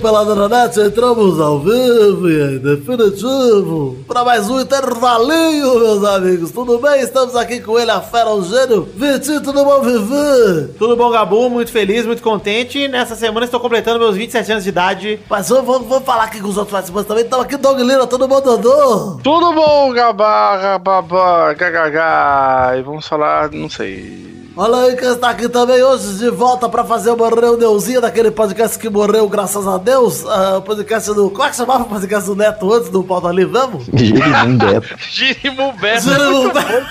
amigos do Peladranet, entramos ao vivo e em definitivo para mais um intervalinho, meus amigos. Tudo bem? Estamos aqui com ele, a fera, o gênio. Vitinho, tudo bom, Vivi? Tudo bom, Gabu? Muito feliz, muito contente. Nessa semana estou completando meus 27 anos de idade. Mas vamos, vamos, falar aqui com os outros participantes também. Estamos aqui, Doug Lira, tudo bom, Dodô? Tudo bom, Gabá, babá, gagagá. E vamos falar, não sei. Olha aí quem está aqui também hoje de volta para fazer uma reuniãozinha daquele podcast que morreu, graças a Deus. Ah, O podcast do. Como é que chamava o podcast do Neto antes do Paulo ali mesmo? Girimumbeto. Girimumbeto. Girimumbeto.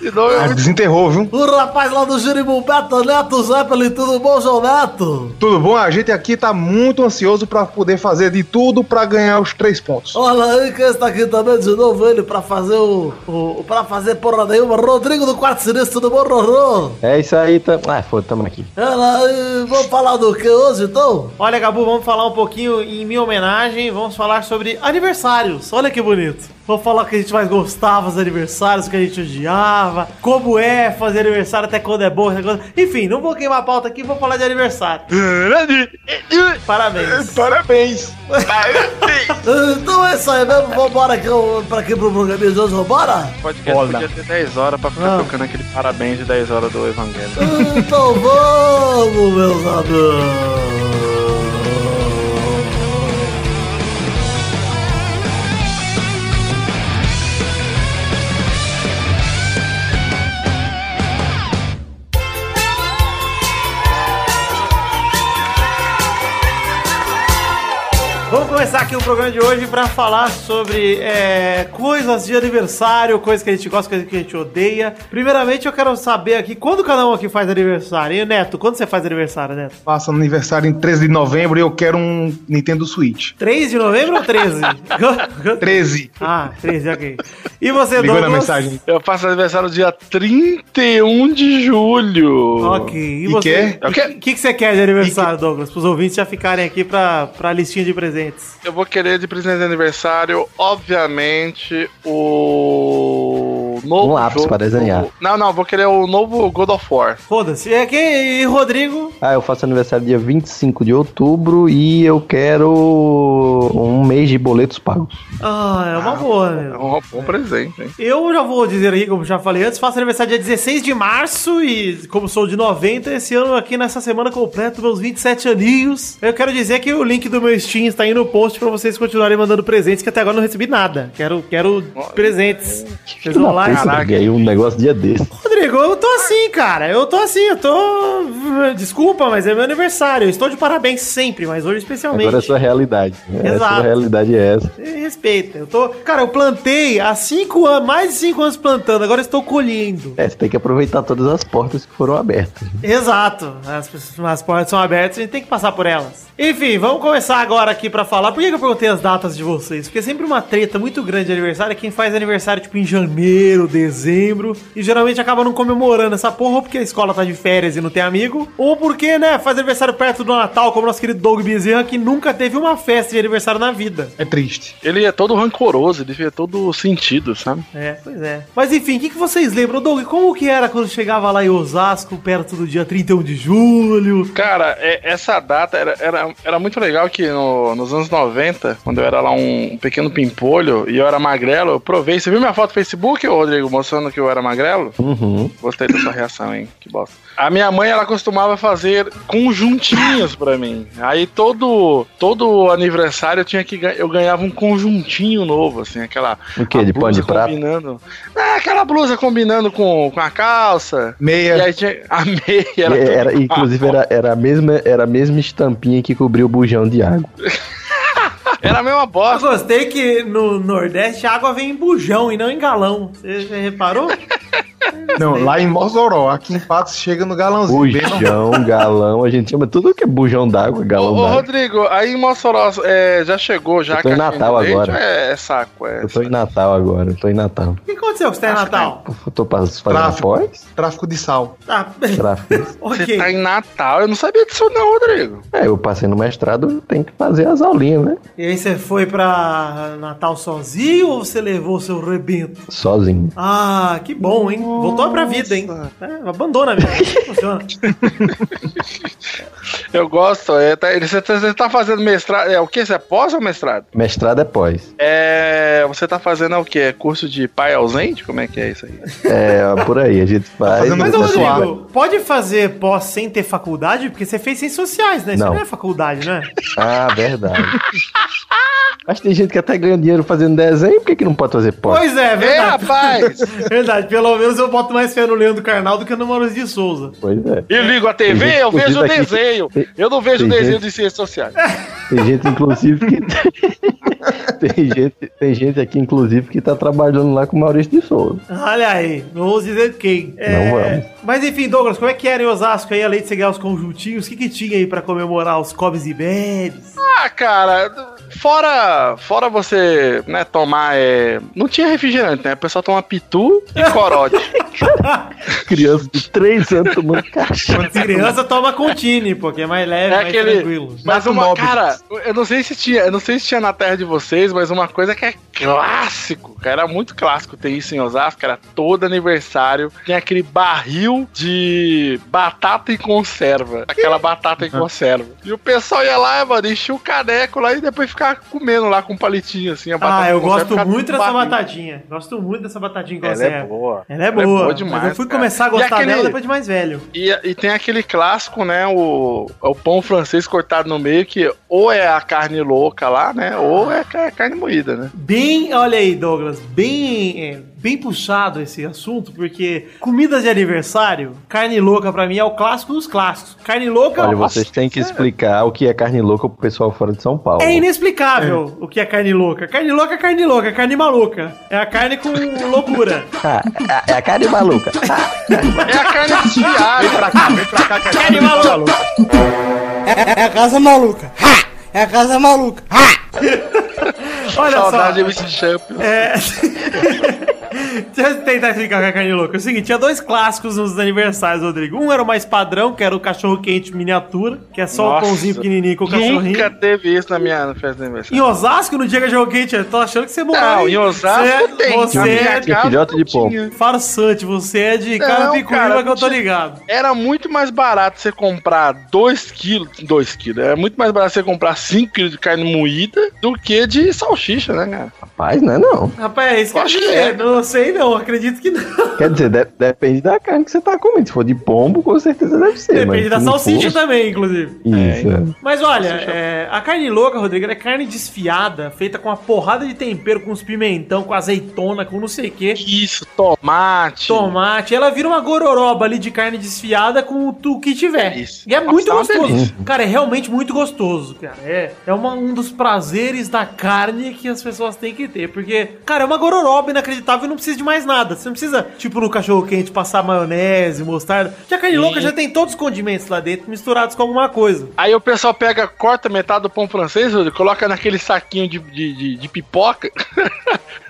De novo, Ah, desenterrou, viu? O rapaz lá do Girimumbeto, Neto Zeppelin, tudo bom, João Neto? Tudo bom? A gente aqui tá muito ansioso pra poder fazer de tudo pra ganhar os três pontos. Olha aí quem está aqui também de novo, ele para fazer o. o para fazer porra nenhuma, Rodrigo do Quarto Sinistro, tudo bom, Rorô? É isso aí, tá... Ah, foda, tamo aqui. Aí, vamos falar do que hoje então? Olha, Gabu, vamos falar um pouquinho em minha homenagem. Vamos falar sobre aniversários. Olha que bonito. Vamos falar o que a gente mais gostava dos aniversários, o que a gente odiava, como é fazer aniversário, até quando é bom. Enfim, não vou queimar a pauta aqui, vou falar de aniversário. Parabéns. Parabéns! Então é isso aí mesmo, vambora aqui pra aqui pro programa de hoje, vambora? podcast Olha. podia ter 10 horas pra ficar Ah. tocando aquele parabéns de 10 horas do Evangelho. Então vamos, meus amigos. Começar aqui o programa de hoje pra falar sobre é, coisas de aniversário, coisas que a gente gosta, coisas que a gente odeia. Primeiramente, eu quero saber aqui quando cada um aqui faz aniversário. E Neto, quando você faz aniversário, Neto? Passa aniversário em 13 de novembro e eu quero um Nintendo Switch. 3 de novembro ou 13? 13. ah, 13, ok. E você, Ligou na Douglas? mensagem. Eu faço aniversário dia 31 de julho. Ok. E, E você? O que, que, que você quer de aniversário, Douglas? Para os ouvintes já ficarem aqui pra, pra listinha de presentes. Eu vou querer de presente de aniversário, obviamente, o novo Um lápis jogo- pra desenhar. Não, não, vou querer o novo God of War. Foda-se. E aqui, e Rodrigo? Ah, eu faço aniversário dia 25 de outubro e eu quero um mês de boletos pagos. Ah, é uma boa, né? É um bom presente, hein? Eu já vou dizer aqui, como já falei antes, faço aniversário dia 16 de março e, como sou de 90, esse ano aqui nessa semana completo meus 27 aninhos. Eu quero dizer que o link do meu Steam está aí no post pra vocês continuarem mandando presentes, que até agora eu não recebi nada. Quero, quero presentes. Vocês vão lá Puta, ganhei um negócio dia desse. Rodrigo, eu tô assim, cara. Eu tô assim, eu tô. Desculpa, mas é meu aniversário. Eu estou de parabéns sempre, mas hoje especialmente. Agora é a sua realidade. É, a Exato. sua realidade é essa. Respeita. Eu tô. Cara, eu plantei há cinco anos, mais de cinco anos plantando, agora estou colhendo. É, você tem que aproveitar todas as portas que foram abertas. Exato. As, as portas são abertas, a gente tem que passar por elas. Enfim, vamos começar agora aqui pra falar. Por que que eu perguntei as datas de vocês? Porque é sempre uma treta muito grande de aniversário é quem faz aniversário tipo em janeiro, dezembro, e geralmente acaba não comemorando essa porra, ou porque a escola tá de férias e não tem amigo, ou porque, né, faz aniversário perto do Natal, como nosso querido Doug Bezerra, que nunca teve uma festa de aniversário na vida. É triste. Ele é todo rancoroso, ele vê todo sentido, sabe? É, pois é. Mas enfim, o que, que vocês lembram, Doug? Como que era quando chegava lá em Osasco, perto do dia 31 de julho? Cara, é- essa data era, era, era muito legal que no- nos anos 90, quando eu era lá um pequeno pimpolho e eu era magrelo, eu provei. Você viu minha foto no Facebook, ô, Rodrigo, mostrando que eu era magrelo? Uhum. Gostei da sua reação, hein? Que bosta. A minha mãe, ela costumava fazer conjuntinhos pra mim. Aí todo todo aniversário eu tinha que eu ganhava um conjuntinho novo, assim, aquela O De pano de blusa prato? combinando. Ah, aquela blusa combinando com, com a calça. E Meia. aí tinha a meia era, Era, inclusive, era, era, a mesma, era a mesma estampinha que cobriu o bujão de água. Era a mesma Eu bosta. gostei que no Nordeste a água vem em bujão e não em galão. Você já reparou? Não, lá em Mossoró, aqui em Patos chega no galãozinho. bem no- Bujão, galão, a gente chama tudo que é bujão d'água, Ô, galão ô, d'água. Rodrigo, aí em Mossoró é, já chegou já Eu tô em Natal agora. É, é saco, é. Eu tô em Natal agora, eu tô em Natal. O que aconteceu com você tá em Natal? Eu tô fazendo Tráfico. pós, Tráfico de sal. Tá. tráfico. Você ok. tá em Natal? Eu não sabia disso não, Rodrigo. É, eu passei no mestrado, tem que fazer as aulinhas, né? E aí você foi pra Natal sozinho ou você levou o seu rebento? Sozinho. Ah, que bom, hein? Voltou pra vida, hein? É, abandona mesmo. Não funciona. Eu gosto. É, tá, ele- você, tá, você tá fazendo mestrado. É o que? Você é pós ou mestrado? Mestrado é pós. É. Você tá fazendo o quê? Curso de pai ausente? Como é que é isso aí? É, por aí, a gente faz. fazendo Mas, pessoal, Rodrigo, pode fazer pós sem ter faculdade? Porque você fez ciências sociais, né? Isso Não. não é faculdade, né? Ah, verdade. Mas tem gente que até ganha dinheiro fazendo desenho, por que, que não pode fazer pós? Pois é, Ei, verdade. rapaz! Verdade, pelo menos eu boto mais fé no Leandro Carnal do que no Maurício de Souza. Pois é. E ligo a TV, eu vejo o desenho. tem- Eu não vejo desenho gente- de ciências sociais. Tem gente, inclusive, que. tem, gente, tem gente aqui, inclusive, que tá trabalhando lá com o Maurício de Souza. Olha aí, não vou dizer quem. Não vamos. Mas enfim, Douglas, como é que era em Osasco aí, além de você ganhar os conjuntinhos? O que, que tinha aí pra comemorar os comes e bebes? Ah, cara, fora, fora você, né, tomar, é... Não tinha refrigerante, né? O pessoal toma pitu e corote. Criança de 3 anos tomando cachaça. Criança toma Contine, pô, que é mais leve, É mais aquele- tranquilo. Mas uma, cara, eu não sei se tinha, eu não sei se tinha na terra de vocês, mas uma coisa que é clássico, cara, era muito clássico ter isso em Osasco, era todo aniversário, tinha aquele barril de batata em conserva, aquela batata em conserva. E o pessoal ia lá, mano, enchia o caneco lá e depois ficava comendo lá com um palitinho assim, a batata Ah, eu gosto muito dessa barril. batatinha. Gosto muito dessa batatinha em Ela conserva. é boa. Ela é boa, mas eu fui cara. começar a gostar aquele- dela depois de mais velho. E, e tem aquele clássico, né? O, o pão francês cortado no meio, que ou é a carne louca lá, né? Ou é ca- carne moída, né? Bem, olha aí, Douglas, bem, é, bem puxado esse assunto, porque comidas de aniversário, carne louca pra mim é o clássico dos clássicos. Carne louca Olha, nossa, vocês têm que explicar o que é carne louca pro pessoal fora de São Paulo. É inexplicável o que é carne louca. Carne louca é carne louca, é carne maluca. É a carne com loucura. Ah, é, é a carne maluca. Ah, É a carne desfiada. Vem pra cá, vem pra cá, que a Carne maluca. É a casa maluca. Ha! É a casa maluca. Ha! Olha Saudade de só. MC Champion. É. Deixa eu tentar explicar o que é carne louca. É o seguinte, tinha dois clássicos nos aniversários, Rodrigo. Um era o mais padrão, que era o cachorro quente miniatura, que é só o Nossa, pãozinho pequenininho com o cachorrinho. Nunca teve isso na minha festa de Em aniversário. Osasco, no dia que é cachorro quente, eu tô achando que você morreu. Não, em Osasco você, tem. Você é Tinha casa filhote não de pombo. tinha. farsante, você é de Não, Carapicuíba cara, que eu tô não tinha- ligado. Era muito mais barato você comprar 2 quilos. 2 quilos. Era muito mais barato você comprar 5 quilos de carne moída do que de salsicha, né, cara? Rapaz, não é não. Rapaz, é isso que eu Acho acho que que é. é. Não sei não, acredito que não. Quer dizer, de- depende da carne que você tá comendo. Se for de pombo, com certeza deve ser. Depende mas da salsicha for- também, inclusive. Isso, é. Mas olha, é, a carne louca, Rodrigo, ela é carne desfiada, feita com uma porrada de tempero, com os pimentão, com azeitona, com não sei o que. Isso, tomate. Tomate, ela vira uma gororoba ali de carne desfiada com o tu que tiver. Isso. E é Nossa, muito tá gostoso. Cara, é realmente muito gostoso, cara. É, é uma- um dos prazeres da carne que as pessoas têm que ter. Porque, cara, é uma gororoba inacreditável não precisa de mais nada. Você não precisa, tipo, no cachorro quente passar maionese, mostarda. Porque a carne Sim. louca já tem todos os condimentos lá dentro misturados com alguma coisa. Aí o pessoal pega, corta metade do pão francês, coloca naquele saquinho de, de, de- de pipoca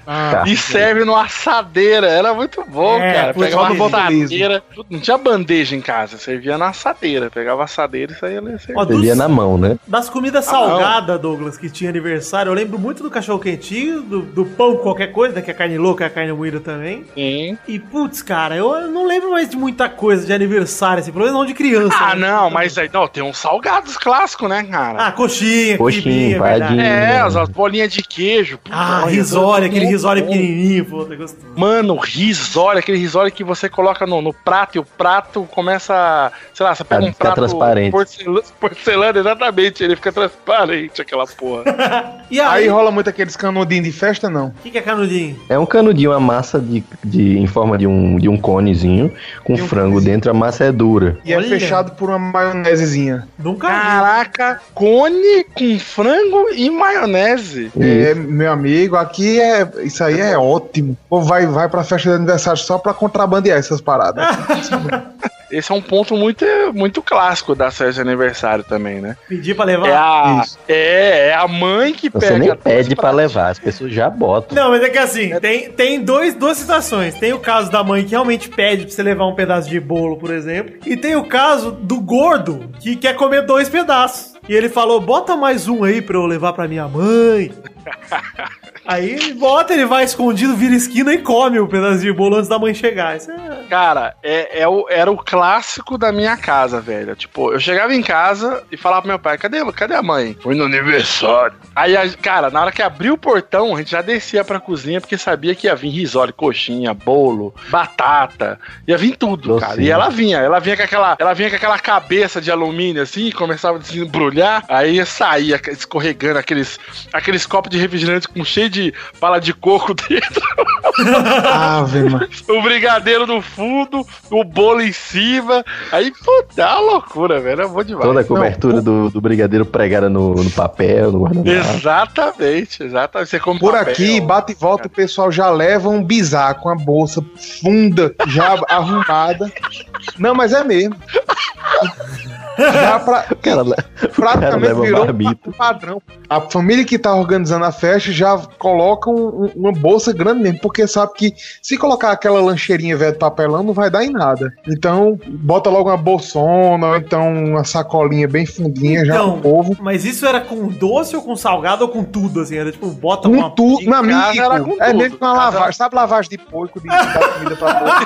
Tá. e serve numa assadeira. Era muito bom, É, cara. Pegava uma assadeira. Não tinha bandeja em casa, servia na assadeira. Pegava a assadeira e saía ali. Ó, servia. dos- na mão, né? Das comidas Ah, salgadas, Douglas, que tinha aniversário, eu lembro muito do cachorro quentinho, do, do pão qualquer coisa, né, que é carne louca, é a moída também. Sim. E, putz, cara, eu não lembro mais de muita coisa de aniversário, assim, pelo menos não de criança. Ah, né? não, mas aí, não, tem uns salgados clássicos, né, cara? Ah, coxinha, Coxinha, quibinha, é é, as, as bolinhas de queijo. Puta, Ah, risole, aquele bom. pequenininho, pô, tá gostoso. Mano, risole, aquele risole que você coloca no, no prato e o prato começa, a- sei lá, você pega um prato transparente. porcelana, porcelana, exatamente, ele fica transparente, aquela porra. E Aí aí, o rola muito aqueles canudinhos de festa, não. que, que é canudinho? É um canudinho, uma massa de, de, em forma de um, de um conezinho, com um frango conezinho. dentro, a massa é dura. E Olha. é fechado por uma maionesezinha. Nunca vi. Caraca, cone com frango e maionese. É, meu amigo, aqui é. Isso aí é ótimo. Ou vai, vai pra festa de aniversário só pra contrabandear essas paradas. Esse é um ponto muito, muito clássico da festa de aniversário também, né? Pedir pra levar. É a, é, é a mãe que Você pega. nem dois pede pra levar, as pessoas já botam. Não, mas é que assim, tem, tem dois, duas situações. Tem o caso da mãe que realmente pede pra você levar um pedaço de bolo, por exemplo. E tem o caso do gordo que quer comer dois pedaços. E ele falou: bota mais um aí pra eu levar pra minha mãe. Aí ele bota, ele vai escondido, vira esquina e come o pedacinho de bolo antes da mãe chegar. Isso é... Cara, é, é o- era o clássico da minha casa, velho. Tipo, eu chegava em casa e falava pro meu pai, cadê, cadê a mãe? Foi no aniversário. Aí, a- cara, na hora que abriu o portão, a gente já descia pra cozinha porque sabia que ia vir risole, coxinha, bolo, batata, ia vir tudo, Docinho. cara. E ela vinha, ela vinha com aquela, ela vinha com aquela cabeça de alumínio assim, e começava a se embrulhar, aí saía escorregando aqueles, aqueles copos de refrigerante com cheio de bala de coco dentro Ave, mano. o brigadeiro no fundo, o bolo em cima. Aí, puta, é uma loucura, velho. É bom demais. Toda a cobertura do, do brigadeiro pregada no, no papel, no guardanapo. Exatamente, exatamente. Você come Por papel. aqui, bate e volta, o pessoal já leva um bizarro com a bolsa funda, já arrumada. Não, mas é mesmo. Já pra, cara, praticamente virou um padrão. A família que tá organizando a festa já coloca um- um- uma bolsa grande mesmo, porque sabe que se colocar aquela lancheirinha velha de papelão não vai dar em nada. Então, bota logo uma bolsona, ou então uma sacolinha bem fundinha já Então, pro povo. Mas isso era com doce ou com salgado ou com tudo, assim? Era tipo, bota Com uma... tudo, em na minha era com é mesmo com uma lavagem. Sabe lavagem de porco de dar comida pra porco?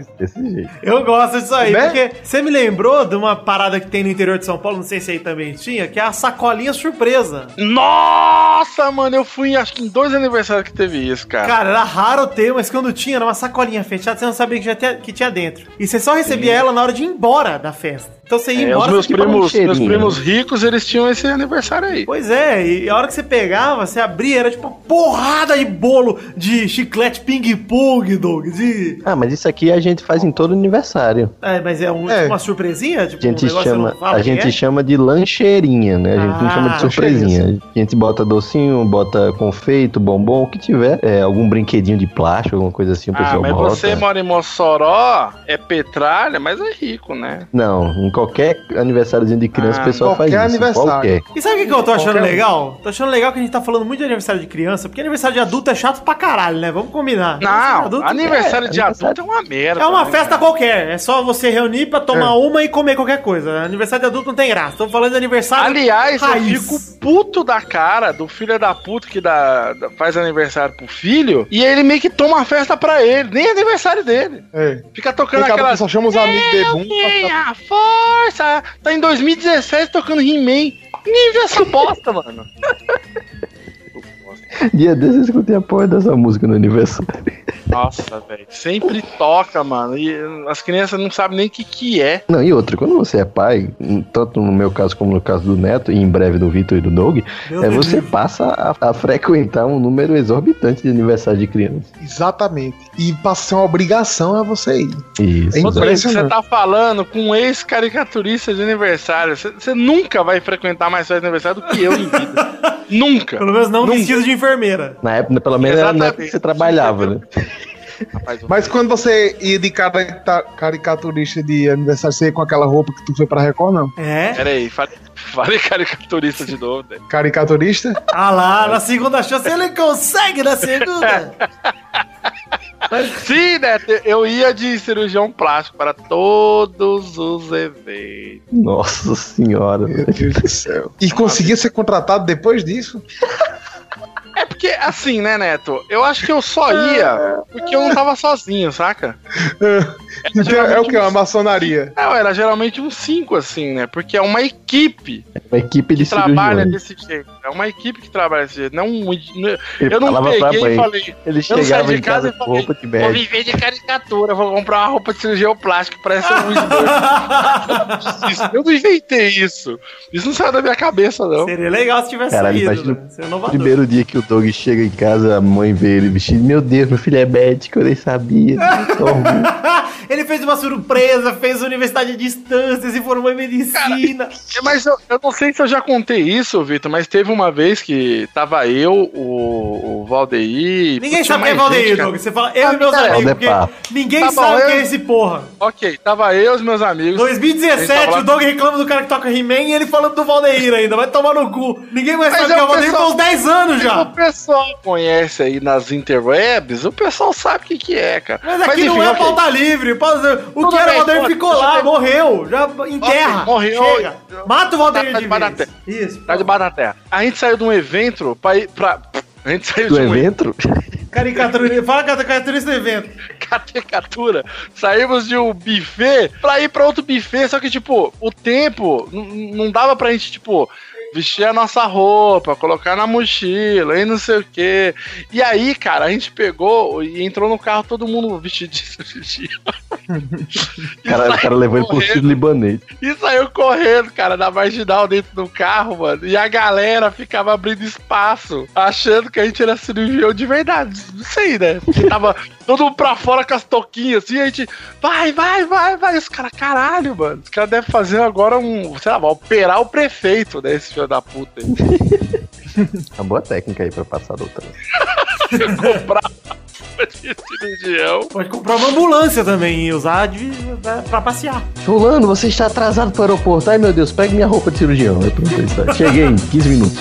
Desse jeito. Eu gosto disso aí, Né? porque você me lembrou de uma parada que tem no interior de São Paulo, não sei se aí também tinha, que é a sacolinha surpresa. Nossa, mano, eu fui acho que em dois aniversários que teve isso, cara. Cara, era raro ter, mas quando tinha, era uma sacolinha fechada, você não sabia que, já tinha, que tinha dentro. E você só recebia ela na hora de ir embora da festa. Então você ia É, os embora... meus tipo um primos, meus primos ricos, eles tinham esse aniversário aí. Pois é, e a hora que você pegava, você abria, era tipo uma porrada de bolo de chiclete ping-pong, Doug. De... Ah, mas isso aqui a gente faz em todo aniversário. É, mas é, um- É. tipo uma surpresinha? Tipo, A gente um chama, não fala a gente é? chama de lancheirinha, né? A gente não Ah, chama de surpresinha. A gente bota docinho, bota confeito, bombom, o que tiver. É, algum brinquedinho de plástico, alguma coisa assim, o Ah, pessoal mas bota. você mora em Mossoró, é petralha, mas é rico, né? Não, em qualquer aniversáriozinho de criança Ah, o pessoal faz qualquer isso. aniversário. Qualquer. E sabe o que, que eu tô achando Qualquer um. legal? Tô achando legal que a gente tá falando muito de aniversário de criança, porque aniversário de adulto é chato pra caralho, né? Vamos combinar. Não, de adulto aniversário é, de aniversário- adulto é uma merda. é uma né, festa qualquer, é só você reunir pra tomar É. uma e comer qualquer coisa. Aniversário de adulto não tem graça. Estamos falando de aniversário Aliás, raiz. eu fico puto da cara do filho da puta que dá, faz aniversário pro filho e ele meio que toma a festa pra ele, nem é aniversário dele. É. Fica tocando Acaba que aquela. só chama os amigos de bum. Força! Tá em 2017 tocando He-Man. Viu essa bosta, mano. Dia desses eu escutei a porra dessa música no aniversário. Nossa, velho. Sempre toca, mano. E as crianças não sabem nem o que, que é. Não, e outra, quando você é pai, tanto no meu caso como no caso do Neto, e em breve do Vitor e do Doug, Meu é Deus. você passa a, a frequentar um número exorbitante de aniversário de criança. Exatamente. E passa a ser uma obrigação a você ir. Isso. É Você tá falando com um ex-caricaturista de aniversário. Você, nunca vai frequentar mais festa de aniversário do que eu em vida. nunca. Pelo menos não Nunca. vestido de enfermeira. Na época, pelo menos era na época que Exatamente. você trabalhava, né? Rapaz, Mas quando você ia de carica- caricaturista de aniversário, você ia com aquela roupa que tu foi pra Record, não? É? Peraí, fale, fale caricaturista de novo, né? Caricaturista? Ah lá, na segunda chance ele consegue na segunda. Sim, Neto, eu ia de cirurgião plástico para todos os eventos. Nossa senhora. Meu Deus do céu. E conseguia ser contratado depois disso? É porque, assim, né, Neto? Eu acho que eu só ia porque eu não tava sozinho, saca? Então é o que? Uma maçonaria. Não, era geralmente um 5, assim, né? Porque é uma equipe Uma equipe de que trabalha desse jeito. É uma equipe que trabalha desse jeito. Não, Ele eu não peguei e falei. Ele Eu saí chegava de em casa casa e com falei, roupa de Vou viver de caricatura, vou comprar uma roupa de cirurgião plástico, parece um Eu não inventei isso. Isso não saiu da minha cabeça, não. Seria legal se tivesse Caralho, saído. Né? Primeiro dia que o Doug chega em casa, a mãe vê ele vestido. Meu Deus, meu filho é médico, eu nem sabia. Ele fez uma surpresa, fez universidade à distância, se formou em medicina. Mas eu, eu não sei se eu já contei isso, Vitor, mas teve uma vez que tava eu, o, o Valdeir. Ninguém sabe quem é Valdeir, gente, cara. Doug. Você fala eu e meus Ah, amigos, porque ninguém Tá bom, sabe eu- quem é esse porra. Ok, tava eu e os meus amigos. 2017, Ele tava o Doug reclama do cara que toca He-Man e ele falando do Valdeir ainda. Vai tomar no cu. Ninguém mais Mas sabe é quem é o o Valdeir pessoal- faz uns 10 anos já. Pessoal pessoal conhece aí nas interwebs, o pessoal sabe o que, que é, cara. Mas aqui não é ok. pauta livre. O Tudo que era pode, ficou lá, bem. morreu. Já enterra. Morreu. Chega. Mata o Valdeir Tá de da vez. Isso. Tá debaixo da terra. A gente saiu de um evento pra ir pra. A gente saiu Do de um evento? Caricatura. Fala caricaturista do evento. caricatura. Saímos de um buffet pra ir pra outro buffet, só que, tipo, o tempo não dava pra gente, tipo, vestir a nossa roupa, colocar na mochila e não sei o quê. E aí, cara, a gente pegou e entrou no carro todo mundo vestidíssimo. vestido. Cara, o cara levou estilo libanês. E saiu correndo, cara, na marginal dentro do carro, mano. E a galera ficava abrindo espaço, achando que a gente era cirurgião de verdade. Não sei, né? Porque tava todo mundo pra fora com as toquinhas, assim, a gente, vai, vai, vai, vai. Os caras, caralho, mano. Os caras devem fazer agora um, sei lá, operar o prefeito, né? Esse filho da puta aí. Uma boa técnica aí pra passar do outra. Comprar de cirurgião. Pode comprar uma ambulância também e usar de, pra, pra passear. Fulano, você está atrasado pro aeroporto. Ai meu Deus, pegue minha roupa de cirurgião. Está. Cheguei em 15 minutos.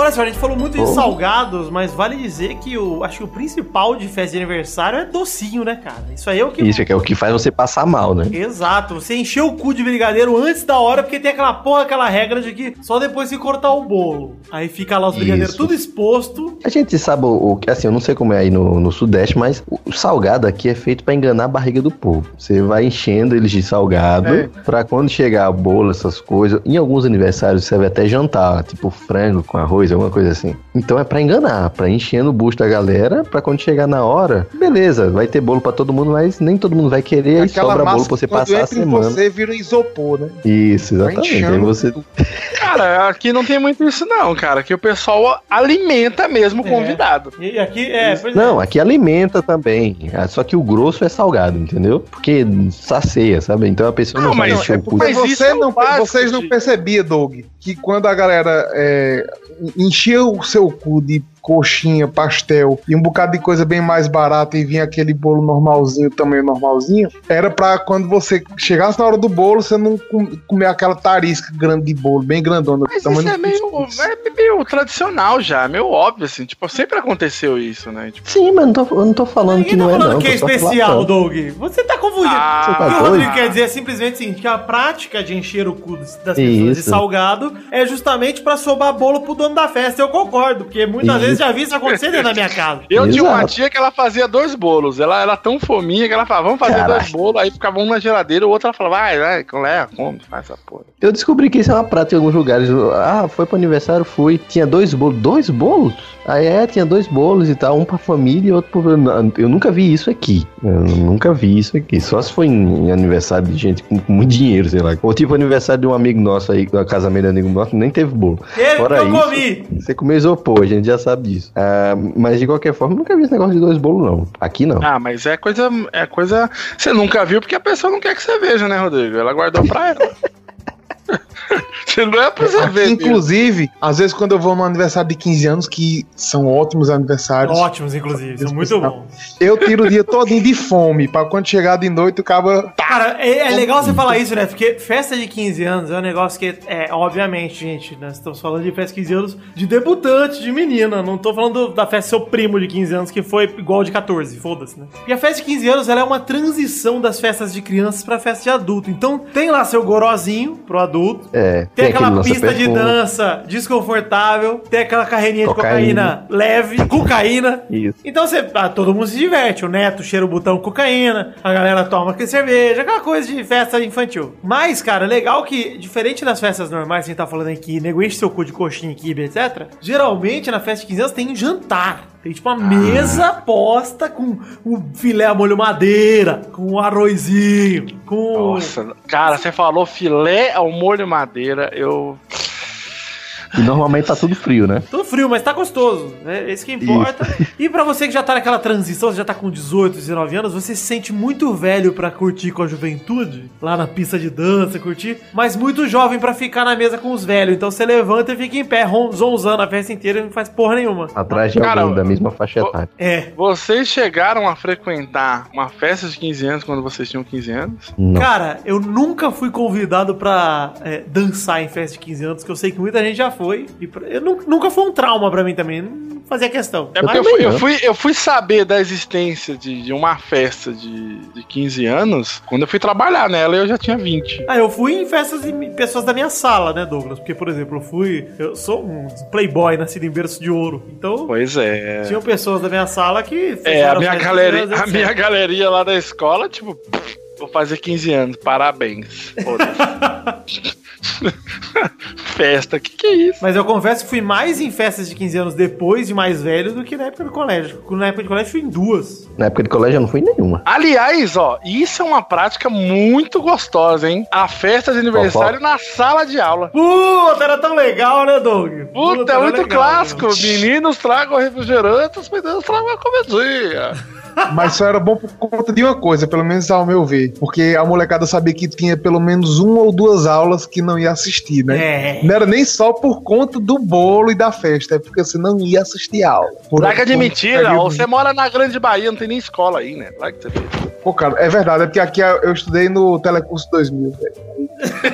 Olha só, a gente falou muito de Oh. salgados, mas vale dizer que o, acho que o principal de festa de aniversário é docinho, né, cara? Isso aí é o que. Isso é é o que faz você passar mal, né? Exato, você encheu o cu de brigadeiro antes da hora, porque tem aquela porra, aquela regra de que só depois que cortar o bolo. Aí fica lá os brigadeiros tudo exposto. A gente sabe o, que, assim, eu não sei como é aí no, no Sudeste, mas o, salgado aqui é feito pra enganar a barriga do povo. Você vai enchendo eles de salgado É. pra quando chegar a bolo, essas coisas. Em alguns aniversários serve até jantar, tipo frango com arroz, alguma coisa assim. Então é pra enganar, pra ir enchendo o busto da galera, pra quando chegar na hora, beleza, vai ter bolo pra todo mundo, mas nem todo mundo vai querer, aí sobra bolo pra você passar a semana. você vira um isopor, né? Isso, Vai exatamente. Aí você. Cara, aqui não tem muito isso, não, cara. Que o pessoal alimenta mesmo o É. convidado. E aqui, é, é. Não, aqui alimenta também. Ah, Só que o grosso é salgado, entendeu? Porque sacia, sabe? Então a pessoa não, Não, vai mas encher É Mas você é não, básico vocês não percebiam, Doug, que quando a galera é, enchia o seu cu de coxinha, pastel e um bocado de coisa bem mais barata e vinha aquele bolo normalzinho, tamanho normalzinho, era pra quando você chegasse na hora do bolo, você não com- comer aquela tarisca grande de bolo, bem grandona. Mas tamanho isso é meio, é meio tradicional já, meio óbvio, assim. Tipo, sempre aconteceu isso, né? Tipo, Sim, mas não tô, eu não tô falando Ninguém que tá não é falando não. que é especial. Doug. Você tá confundindo. Ah, o que tá o doido? Rodrigo quer dizer é simplesmente assim, que a prática de encher o cu das pessoas de Isso. salgado é justamente pra sobrar bolo pro dono da festa. Eu concordo, porque muitas Isso. vezes já vi isso acontecer dentro da minha casa. eu tinha uma Exato. tia que ela fazia dois bolos. Ela era tão fominha que ela falava, vamos fazer Caraca. dois bolos. Aí ficava um na geladeira, o outro ela falava, vai, vai, colé, come, faz essa porra. Eu descobri que isso é uma prática em alguns lugares. Ah, foi pro aniversário, fui. Tinha dois bolos. Dois bolos? Ah, é, tinha dois bolos e tal. Um pra família e outro pro. Eu nunca vi isso aqui. Eu nunca vi isso aqui. Só se foi em, aniversário de gente com, com muito dinheiro, sei lá. Ou tipo aniversário de um amigo nosso aí, do casamento de um amigo nosso, nem teve bolo. Teve Fora que eu isso, comi. Você comeu isopor, a gente já sabe disso. Ah, mas de qualquer forma, nunca vi esse negócio de dois bolos, não. Aqui não. Ah, mas é coisa. É coisa. Você nunca viu porque a pessoa não quer que você veja, né, Rodrigo? Ela guardou pra ela. Você não é pra você Aqui, ver. mesmo. inclusive, às vezes quando eu vou no aniversário de 15 anos, que são ótimos aniversários, Ótimos, inclusive. São muito bons. eu tiro o dia todinho de fome, pra quando chegar de noite o cabo Cara, é, é legal você falar isso, né? Porque festa de 15 anos é um negócio que, é, obviamente, gente, nós estamos falando de festa de 15 anos de debutante, de menina. Não tô falando da festa do seu primo de 15 anos, que foi igual de 14, foda-se, né? E a festa de 15 anos, ela é uma transição das festas de crianças pra festa de adulto. Então, tem lá seu gorozinho pro adulto, É, tem, aquele aquela pista de dança desconfortável, tem aquela carreirinha de Cocaína. cocaína leve, cocaína. Isso. Então você, ah, todo mundo se diverte. O neto cheira o botão cocaína, a galera toma aquele cerveja, aquela coisa de festa infantil. Mas, cara, legal que, diferente das festas normais que a gente tá falando aqui, nego enche seu cu de coxinha, quibe, etc. Geralmente na festa de 15 anos tem um jantar. Tem tipo uma mesa posta com o filé a molho madeira, com o arrozinho, com. Nossa, cara, você falou filé ao molho madeira, eu. E normalmente tá tudo frio, né? Tudo frio, mas tá gostoso. É isso que importa. E pra você que já tá naquela transição, você já tá com 18, 19 anos, você se sente muito velho pra curtir com a juventude, lá na pista de dança, curtir, mas muito jovem pra ficar na mesa com os velhos. Então você levanta e fica em pé, zonzando a festa inteira e não faz porra nenhuma. Atrás de Cara, alguém da mesma faixa etária. É. Vocês chegaram a frequentar uma festa de 15 anos quando vocês tinham 15 anos? Não. Cara, eu nunca fui convidado pra é, dançar em festa de 15 anos, que eu sei que muita gente já foi. E pra- eu nu- nunca foi um trauma pra mim também, não fazia questão. É Eu eu fui, eu, não. fui, eu fui saber da existência de, de uma festa de, de 15 anos quando eu fui trabalhar nela e eu já tinha 20. Ah, eu fui em festas de pessoas da minha sala, né, Douglas? Porque, por exemplo, eu fui. Eu sou um playboy nascido em berço de ouro. Então, Pois é. tinham pessoas da minha sala que. É, a minha, galeria, 15 a minha galeria lá da escola, tipo, vou fazer 15 anos, parabéns. Festa, que que é isso? Mas eu confesso que fui mais em festas de 15 anos depois de mais velho do que na época do colégio. Na época de colégio fui em duas. Na época de colégio eu não fui em nenhuma. Aliás, ó, isso é uma prática muito gostosa, hein? A festa de aniversário na sala de aula. Puta, era tão legal, né, Doug? Puta, é era muito legal, clássico. meu. Meninos tragam refrigerante, os meninos tragam a comidinha. Mas só era bom por conta de uma coisa, pelo menos ao meu ver. Porque a molecada sabia que tinha pelo menos uma ou duas aulas que não ia assistir, né? É. Não era nem só por conta do bolo e da festa, é porque você não ia assistir a aula. Por- Larga de mentira, ó, você mora na Grande Bahia, não tem nem escola aí, né? Larga de. Pô, cara, é verdade, é porque aqui eu estudei no Telecurso 2000, velho.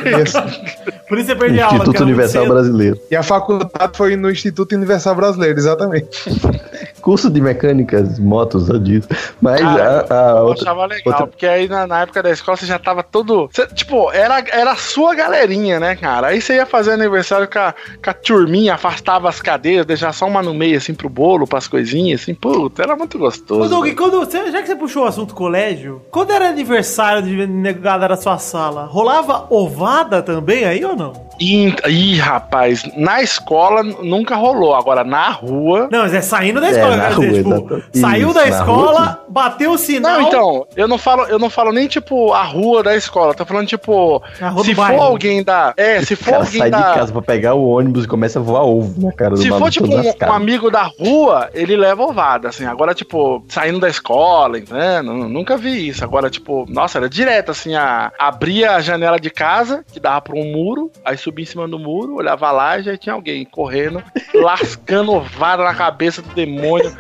E assim, Por isso você perdeu a aula. Instituto muito Universal. Brasileiro. E a faculdade foi no Instituto Universal Brasileiro, exatamente. Curso de mecânicas, motos, só disso. Mas Cara, a, a Eu outra. achava legal, outra- porque aí na, na época da escola você já tava todo. você- tipo, era, era a sua galerinha, né, cara? Aí você ia fazer aniversário com a, com a turminha, afastava as cadeiras, deixava só uma no meio, assim, pro bolo, pras coisinhas, assim, puta, era muito Ô, gostoso. Doug, velho. quando você- já que você puxou o assunto colégio, quando era aniversário de negada da sua sala, rolava ovada também aí ou não? Ih, ih, rapaz, na escola nunca rolou, agora na rua. Não, mas é saindo da escola, dizer, rua, tipo, exatamente. saiu Isso, da na escola, rua, bateu o sinal. Não, então, eu não falo, eu não falo nem tipo a rua da escola, tô falando tipo, se for bairro. alguém da, é, se for cara alguém sai de da casa pra pegar o ônibus e começa a voar ovo na cara do Se for tipo um, um amigo da rua, ele leva ovada, assim. Agora, tipo, saindo da escola, entendeu? Nunca vi isso. Agora, tipo, nossa, era direto, assim, a, abria a janela de casa, que dava pra um muro, aí subia em cima do muro, olhava lá e já tinha alguém correndo, lascando ovada na cabeça do demônio.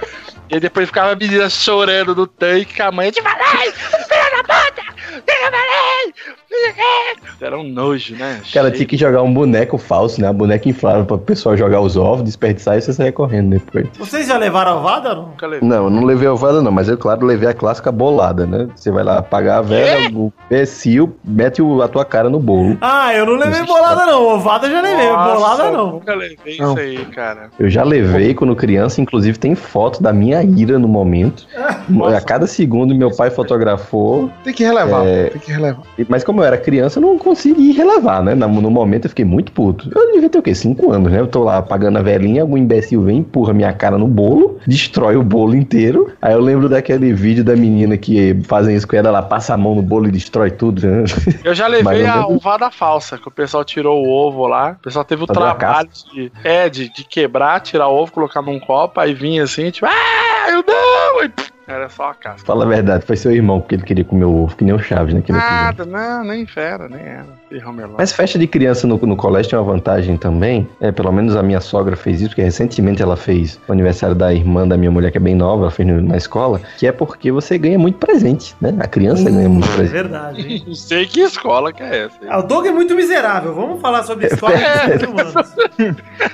E depois ficava a menina chorando no tanque, que a mãe, eu te falei, filha da puta, falei, era um nojo, né? Cara, tinha que jogar um boneco falso, né? A boneca inflável pra pessoal jogar os ovos, desperdiçar e você sair correndo depois. Vocês já levaram ovada ou não? Nunca levei. Não, eu não levei a ovada não, mas eu, claro, levei a clássica bolada, né? Você vai lá pagar a vela, o imbecil, mete o- a tua cara no bolo. Ah, eu não levei bolada não, ovada eu já levei, Nossa, bolada não. Nunca levei Não. isso aí, cara. Eu já levei quando criança, inclusive tem foto da minha ira no momento. a cada segundo meu pai fotografou, Tem que relevar, É. tem que relevar. mas como eu era criança, eu não consegui relevar, né? Na- No momento eu fiquei muito puto. Eu devia ter o quê? Cinco anos, né? Eu tô lá apagando a velhinha, algum imbecil vem, empurra minha cara no bolo, destrói o bolo inteiro. Aí eu lembro daquele vídeo da menina que fazem isso com ela, ela passa a mão no bolo e destrói tudo, né? Eu já levei eu a ovada falsa, que o pessoal tirou o ovo lá. O pessoal teve o Fazer trabalho de, é, de, de quebrar, tirar o ovo, colocar num copo, aí vinha assim, tipo, ah, eu não! Pff, era só a casca. Fala a verdade, foi seu irmão, porque ele queria comer o ovo, que nem o Chaves naquele episódio. Nada, não, nem fera, nem era. Mas festa de criança no, no colégio tem uma vantagem também. É, pelo menos a minha sogra fez isso, porque recentemente ela fez o aniversário da irmã da minha mulher, que é bem nova, ela fez no- na escola, que é porque você ganha muito presente, né? A criança ganha muito É presente. verdade, hein? Não sei que escola que é essa. Ah, o Doug é muito miserável, vamos falar sobre história É. humanos.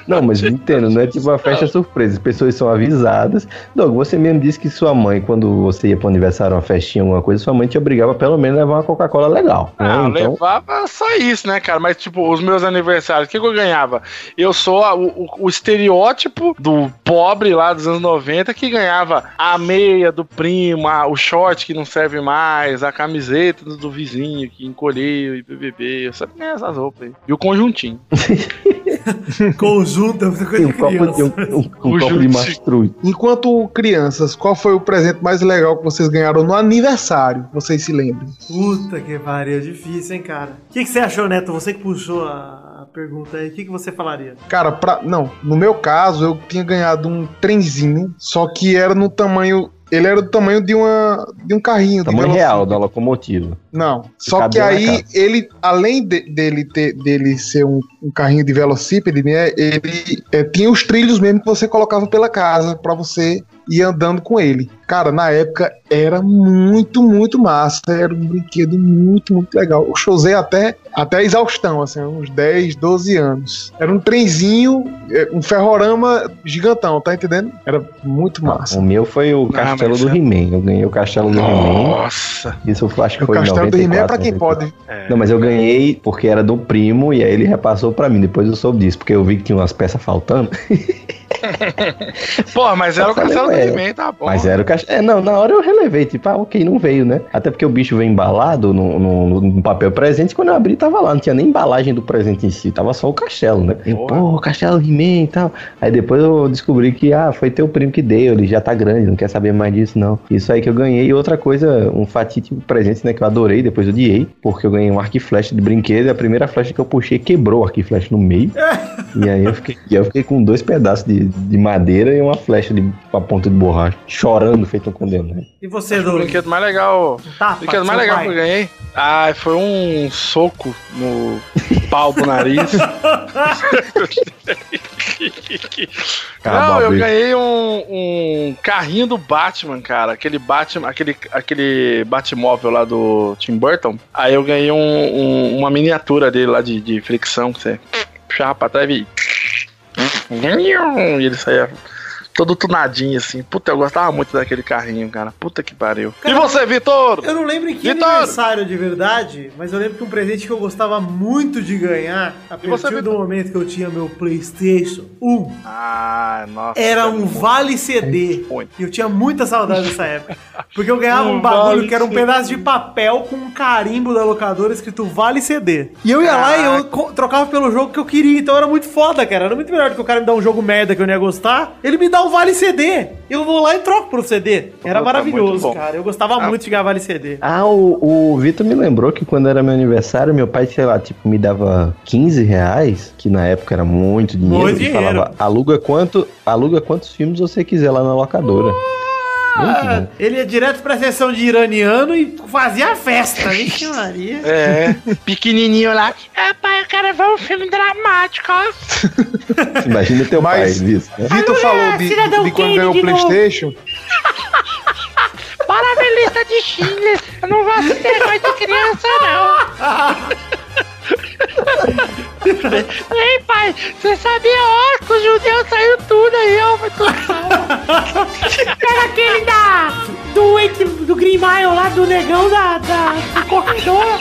Não, mas entendo, não é tipo uma festa surpresa. As pessoas são avisadas. Doug, você mesmo disse que sua mãe, quando você ia pro aniversário, uma festinha, alguma coisa, sua mãe te obrigava pelo menos a levar uma Coca-Cola legal. né? Ah, eu Então, levava só isso, né, cara? Mas, tipo, os meus aniversários, o que, que eu ganhava? Eu sou a- o, o- estereótipo do pobre lá dos anos 90 que ganhava a meia do primo, a- o short que não serve mais, a camiseta do, do vizinho que encolheu e BBB. Eu sempre ganhei essas roupas aí. E o conjuntinho. Conjunto, é muita coisa tem um de copo, criança. de, um, um- um O copo de mastruz. Enquanto crianças, qual foi o presente mais legal que vocês ganharam no aniversário? Vocês se lembram? Puta que pariu, difícil, hein, cara. O que, que você achou, Neto? Você que puxou a pergunta aí. O que, que você falaria? Cara, pra, não, no meu caso, eu tinha ganhado um trenzinho, só que era no tamanho. Ele era do tamanho de, uma, de um carrinho. de Tamanho real da locomotiva. Não. Só que aí, ele, além de- dele, ter, dele ser um, um carrinho de velocípede, né? Ele é, tinha os trilhos mesmo que você colocava pela casa pra você ir andando com ele. Cara, na época era muito, muito massa. Era um brinquedo muito, muito legal. Eu usei até, até a exaustão, assim, uns 10, 12 anos. Era um trenzinho, é, um ferrorama gigantão, tá entendendo? Era muito massa. O meu foi o castelo do é- He-Man. Eu ganhei o castelo do He-Man. Nossa. Isso eu acho que O foi em castelo do He-Man é 94, pra quem 94. pode. É. Não, mas eu ganhei porque era do primo e aí ele repassou pra mim. Depois eu soube disso, porque eu vi que tinha umas peças faltando. Pô, mas era o falei, castelo do He-Man, tá bom. Mas era o castelo. É, não, na hora eu relevei, tipo, ah, ok, não veio, né? Até porque o bicho veio embalado no, no, no papel presente. Quando eu abri, tava lá. Não tinha nem embalagem do presente em si, tava só o castelo, né? Eu, pô, castelo He-Man e tal. Aí depois eu descobri que, ah, foi teu primo que deu, ele já tá grande, não quer saber mais disso, não. Isso aí que eu ganhei. E outra coisa, um fatídico presente, né, que eu adorei, depois eu odiei, porque eu ganhei um arco e flecha de brinquedo e a primeira flecha que eu puxei quebrou o arco e flecha no meio. e aí eu fiquei, eu fiquei com dois pedaços de, de madeira e uma flecha de uma ponta de borracha, chorando, feito um condenado. E você, O Douglas? brinquedo mais legal. Tá, O brinquedo mais legal pai. que eu ganhei. Ah, foi um soco no pau do nariz. Não, eu ganhei um, um carrinho do Batman, cara. Aquele Batman, aquele, aquele Batmóvel lá do Tim Burton. Aí eu ganhei um- um- uma miniatura dele lá de, de fricção que você puxava pra trás e. E ele saía todo tunadinho assim. Puta, eu gostava muito daquele carrinho, cara. Puta que pariu. Cara, e você, Vitor? Eu não lembro em que Vitor! aniversário de verdade, mas eu lembro que um presente que eu gostava muito de ganhar, a E você, partir do Vitor? momento que eu tinha meu PlayStation 1, Ah, nossa. era é um Vale CD. E eu tinha muita saudade dessa época. Porque eu ganhava um Um bagulho Vale que era um CD. pedaço de papel com um carimbo da locadora escrito Vale CD. E eu ia lá e eu trocava pelo jogo que eu queria. Então era muito foda, cara. Era muito melhor do que o cara me dar um jogo merda que eu não ia gostar. Ele me dá um Vale CD. Eu vou lá e troco pro CD. Era Puta, maravilhoso, bom. cara. Eu gostava muito de ganhar Vale CD. Ah, o, o Vitor me lembrou que quando era meu aniversário, meu pai, sei lá, tipo, me dava 15 reais, que na época era muito dinheiro. Muito e dinheiro. falava, aluga, quanto, aluga quantos filmes você quiser lá na locadora. Muito bom. Ele ia direto pra sessão de iraniano e fazia a festa. Vixe, Maria. É, pequenininho lá. Ah, pai, eu quero ver um filme dramático, ó. Imagina teu Mas- pai disso, né? Vitor falou de, Cidadão de quando ganhou o de. PlayStation. Para a lista de Schindler. Eu não vou assistir negócio de criança, não. Ei, pai, você sabia, ó, que os judeus saiu tudo aí, ó. Foi tudo Era aquele da... Do, Eight- do Green Mile lá, do negão da, da, do corredor.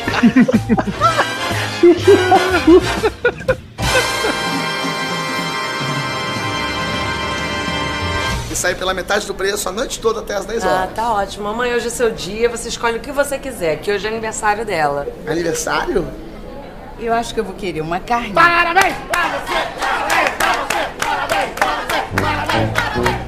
E sai pela metade do preço a noite toda até as 10 Ah, horas. tá ótimo. Mamãe, hoje é seu dia, você escolhe o que você quiser, que hoje é aniversário dela. Aniversário? Eu acho que eu vou querer uma carne. Parabéns pra você, parabéns pra você, parabéns pra você, parabéns pra você.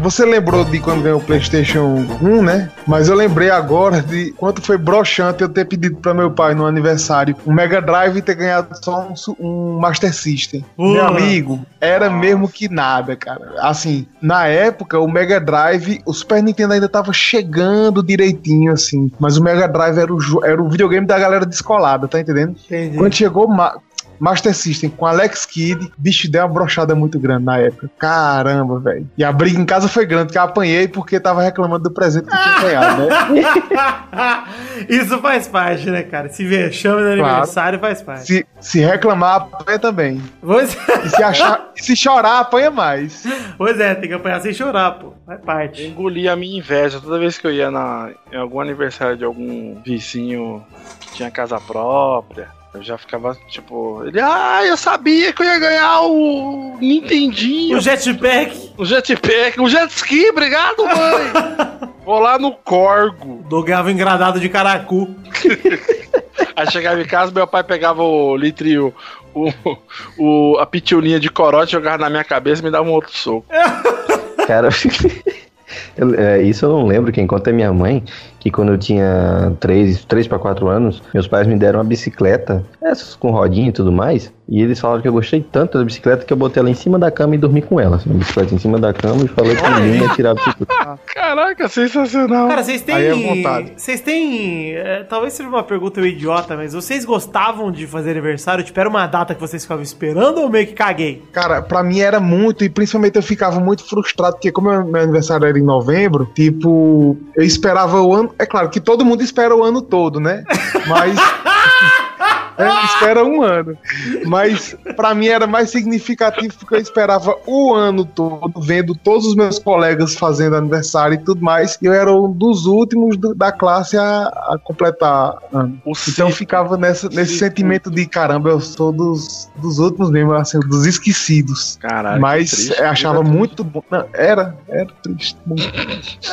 Você lembrou de quando ganhou o PlayStation 1, né? Mas eu lembrei agora de quanto foi broxante eu ter pedido pra meu pai no aniversário um Mega Drive e ter ganhado só um, um Master System. Meu amigo, era mesmo que nada, cara. Assim, na época, o Mega Drive, o Super Nintendo ainda tava chegando direitinho, assim. Mas o Mega Drive era o, era o videogame da galera descolada, tá entendendo? Entendi. Quando chegou Master System com Alex Kidd, bicho, deu uma brochada muito grande na época. Caramba, velho. E a briga em casa foi grande, porque eu apanhei porque tava reclamando do presente que tinha ganhado, né? Isso faz parte, né, cara? Se vexame no Claro. aniversário faz parte. Se, se reclamar, apanha também. Pois, E se, achar, se chorar, apanha mais. pois é, tem que apanhar sem chorar, pô. Faz Eu parte. engoli a minha inveja toda vez que eu ia na, em algum aniversário de algum vizinho que tinha casa própria. Eu já ficava tipo, ele, ah, eu sabia que eu ia ganhar o Nintendinho, O jetpack, o jetpack, o jet ski, obrigado, mãe. Vou lá no Corgo. Doug ganhava engradado de caracu. Aí chegava em casa, meu pai pegava o litrio, o, o, a pitulinha de corote, jogava na minha cabeça e me dava um outro soco. Cara, eu- é, isso eu não lembro, quem conta é minha mãe. Que quando eu tinha 3, 3 para 4 anos, meus pais me deram uma bicicleta, essas com rodinha e tudo mais, e eles falaram que eu gostei tanto da bicicleta que eu botei ela em cima da cama e dormi com ela. Assim, a bicicleta em cima da cama e falei que ninguém ia tirar a bicicleta. Caraca, sensacional. Cara, vocês têm. Aí é vontade. Vocês têm. é, talvez seja uma pergunta meio idiota, mas vocês gostavam de fazer aniversário? Tipo, era uma data que vocês ficavam esperando ou meio que caguei? Cara, pra mim era muito, e principalmente eu ficava muito frustrado, porque como meu meu aniversário era em novembro, tipo, eu esperava o ano. É claro que todo mundo espera o ano todo, né? Mas. É, espera um ano. Mas pra mim era mais significativo porque eu esperava o ano todo, vendo todos os meus colegas fazendo aniversário e tudo mais. E eu era um dos últimos do- da classe a, a completar ano. Então eu ficava nessa, nesse sentimento de caramba, eu sou dos, dos últimos mesmo, assim, dos esquecidos. Caralho, Mas triste, eu achava muito bom. Não, era, era triste. muito.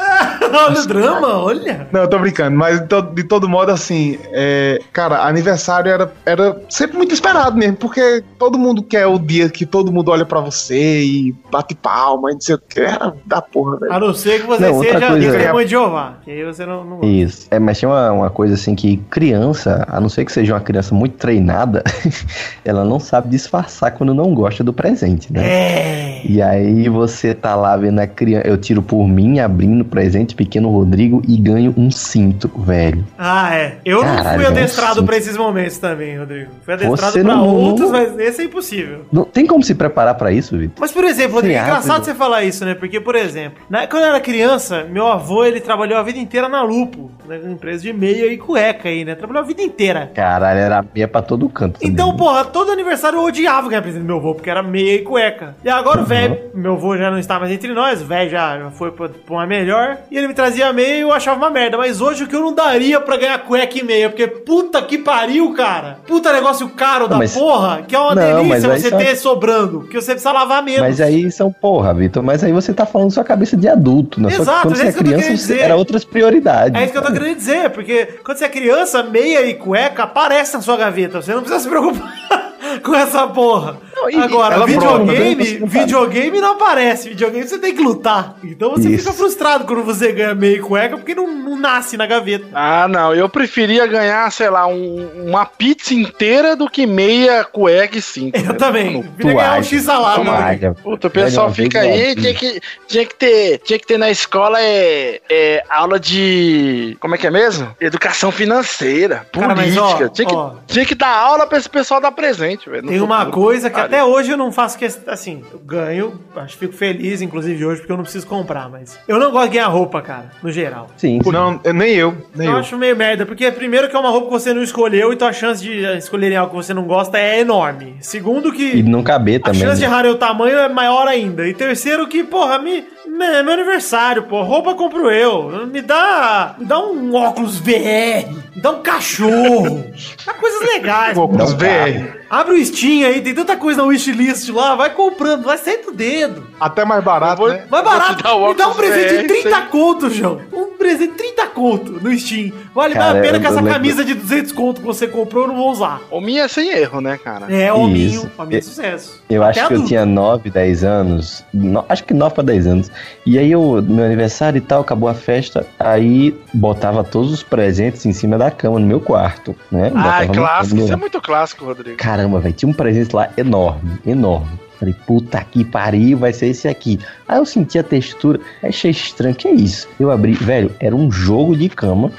olha o drama, olha. Não, eu tô brincando, mas de todo, de todo modo, assim, é, cara, aniversário era, era sempre muito esperado mesmo, porque todo mundo quer o dia que todo mundo olha pra você e bate palma e não sei o que, era da porra, velho. A não ser que você Não, outra seja coisa- testemunha de Jeová. Que aí você não. não... Isso. É, mas tinha uma, uma coisa assim que criança, a não ser que seja uma criança muito treinada, ela não sabe disfarçar quando não gosta do presente, né? É. E aí você tá lá vendo a criança. Eu tiro por mim, abrindo o presente, pequeno Rodrigo, e ganho um cinto, velho. Ah, é. Eu não Caralho, fui adestrado nossa. pra esses momentos também, Rodrigo. Fui adestrado Você pra não- outros, mas esse é impossível. Não tem como se preparar pra isso, Vitor? Mas, por exemplo, Rodrigo, é Sim, engraçado você falar isso, né? Porque, por exemplo, na- quando eu era criança, meu avô, ele trabalhou a vida inteira na Lupo, né? empresa de meia e cueca aí, né? Trabalhou a vida inteira. Caralho, era meia pra todo canto. também. Então, porra, todo aniversário eu odiava ganhar presente do meu avô, porque era meia e cueca. E agora o velho, meu avô já não está mais entre nós, o velho já, já foi pra, pra uma melhor, e ele me trazia meia e eu achava uma merda. Mas hoje o que eu não daria pra ganhar cueca e meia, porque puta que pariu, cara. Puta negócio caro da mas- porra, que é uma Não, delícia você só- ter sobrando, porque você precisa lavar menos. Mas aí são porra, Vitor. Mas aí você tá falando sua cabeça de adulto, né? Que Exato, quando é você é que criança, você- era outras prioridades. É isso que eu tô querendo dizer, porque quando você é criança, meia e cueca aparece na sua gaveta. Você não precisa se preocupar com essa porra. E- Agora, ela videogame, né? Tá- videogame não aparece. Videogame você tem que lutar. Então você Isso. fica frustrado quando você ganha meia e cueca porque não, não nasce na gaveta. Ah, não. Eu preferia ganhar, sei lá, um- uma pizza inteira do que meia cueca e cinto. Eu também. Não. Queria ganhar um X-salada. Toalha. Puta, o pessoal fica aí, tinha que, tinha, que ter, tinha que ter na escola é, é, aula de. Como é que é mesmo? Educação financeira, Cara, mas, política. ó, tinha, que, ó. tinha que dar aula pra esse pessoal dar presente, velho. Tem uma coisa que Pariu. Até hoje eu não faço questão. Assim, eu ganho, acho que fico feliz, inclusive hoje, porque eu não preciso comprar, mas. Eu não gosto de ganhar roupa, cara, no geral. Sim, sim. Não, nem eu, nem Eu eu. acho meio merda, porque primeiro que é uma roupa que você não escolheu, então a chance de escolherem algo que você não gosta é enorme. Segundo que E não caber a também. chance de né? errar o tamanho é maior ainda. E terceiro que, porra, me- é meu aniversário, pô, roupa compro eu. Me dá, me dá um óculos VR, me dá um cachorro. dá coisas legais. Óculos pô. VR. Abre o Steam aí, tem tanta coisa na wishlist lá, vai comprando, vai sair do dedo. Até mais barato, vou- né? Te barato. o Me dá um presente de VR, 30 sei. conto, João. Um presente de 30 conto no Steam. Vale mais a pena que essa lembro- camisa de 200 conto que você comprou eu não vou usar. O minha é sem erro, né, cara? É, hominho. Isso. Hominho é Eu- sucesso. Eu Até acho que eu tinha 9, 10 anos. no- acho que 9 pra 10 anos. E aí, eu, meu aniversário e tal, acabou a festa. Aí, botava todos os presentes em cima da cama no meu quarto, né? Ah, é clássico. Isso é muito clássico, Rodrigo. Caramba, velho, tinha um presente lá enorme, enorme. Falei, puta que pariu, vai ser esse aqui. Aí eu senti a textura, achei estranho, que é isso? Eu abri, velho, era um jogo de cama.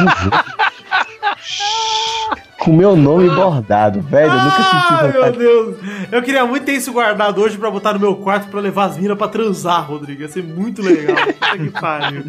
Um jogo. com meu nome bordado, velho. Eu nunca senti Ah, meu vontade. Deus. Eu queria muito ter isso guardado hoje pra botar no meu quarto pra levar as minas pra transar, Rodrigo. Ia ser muito legal. Puta que pariu.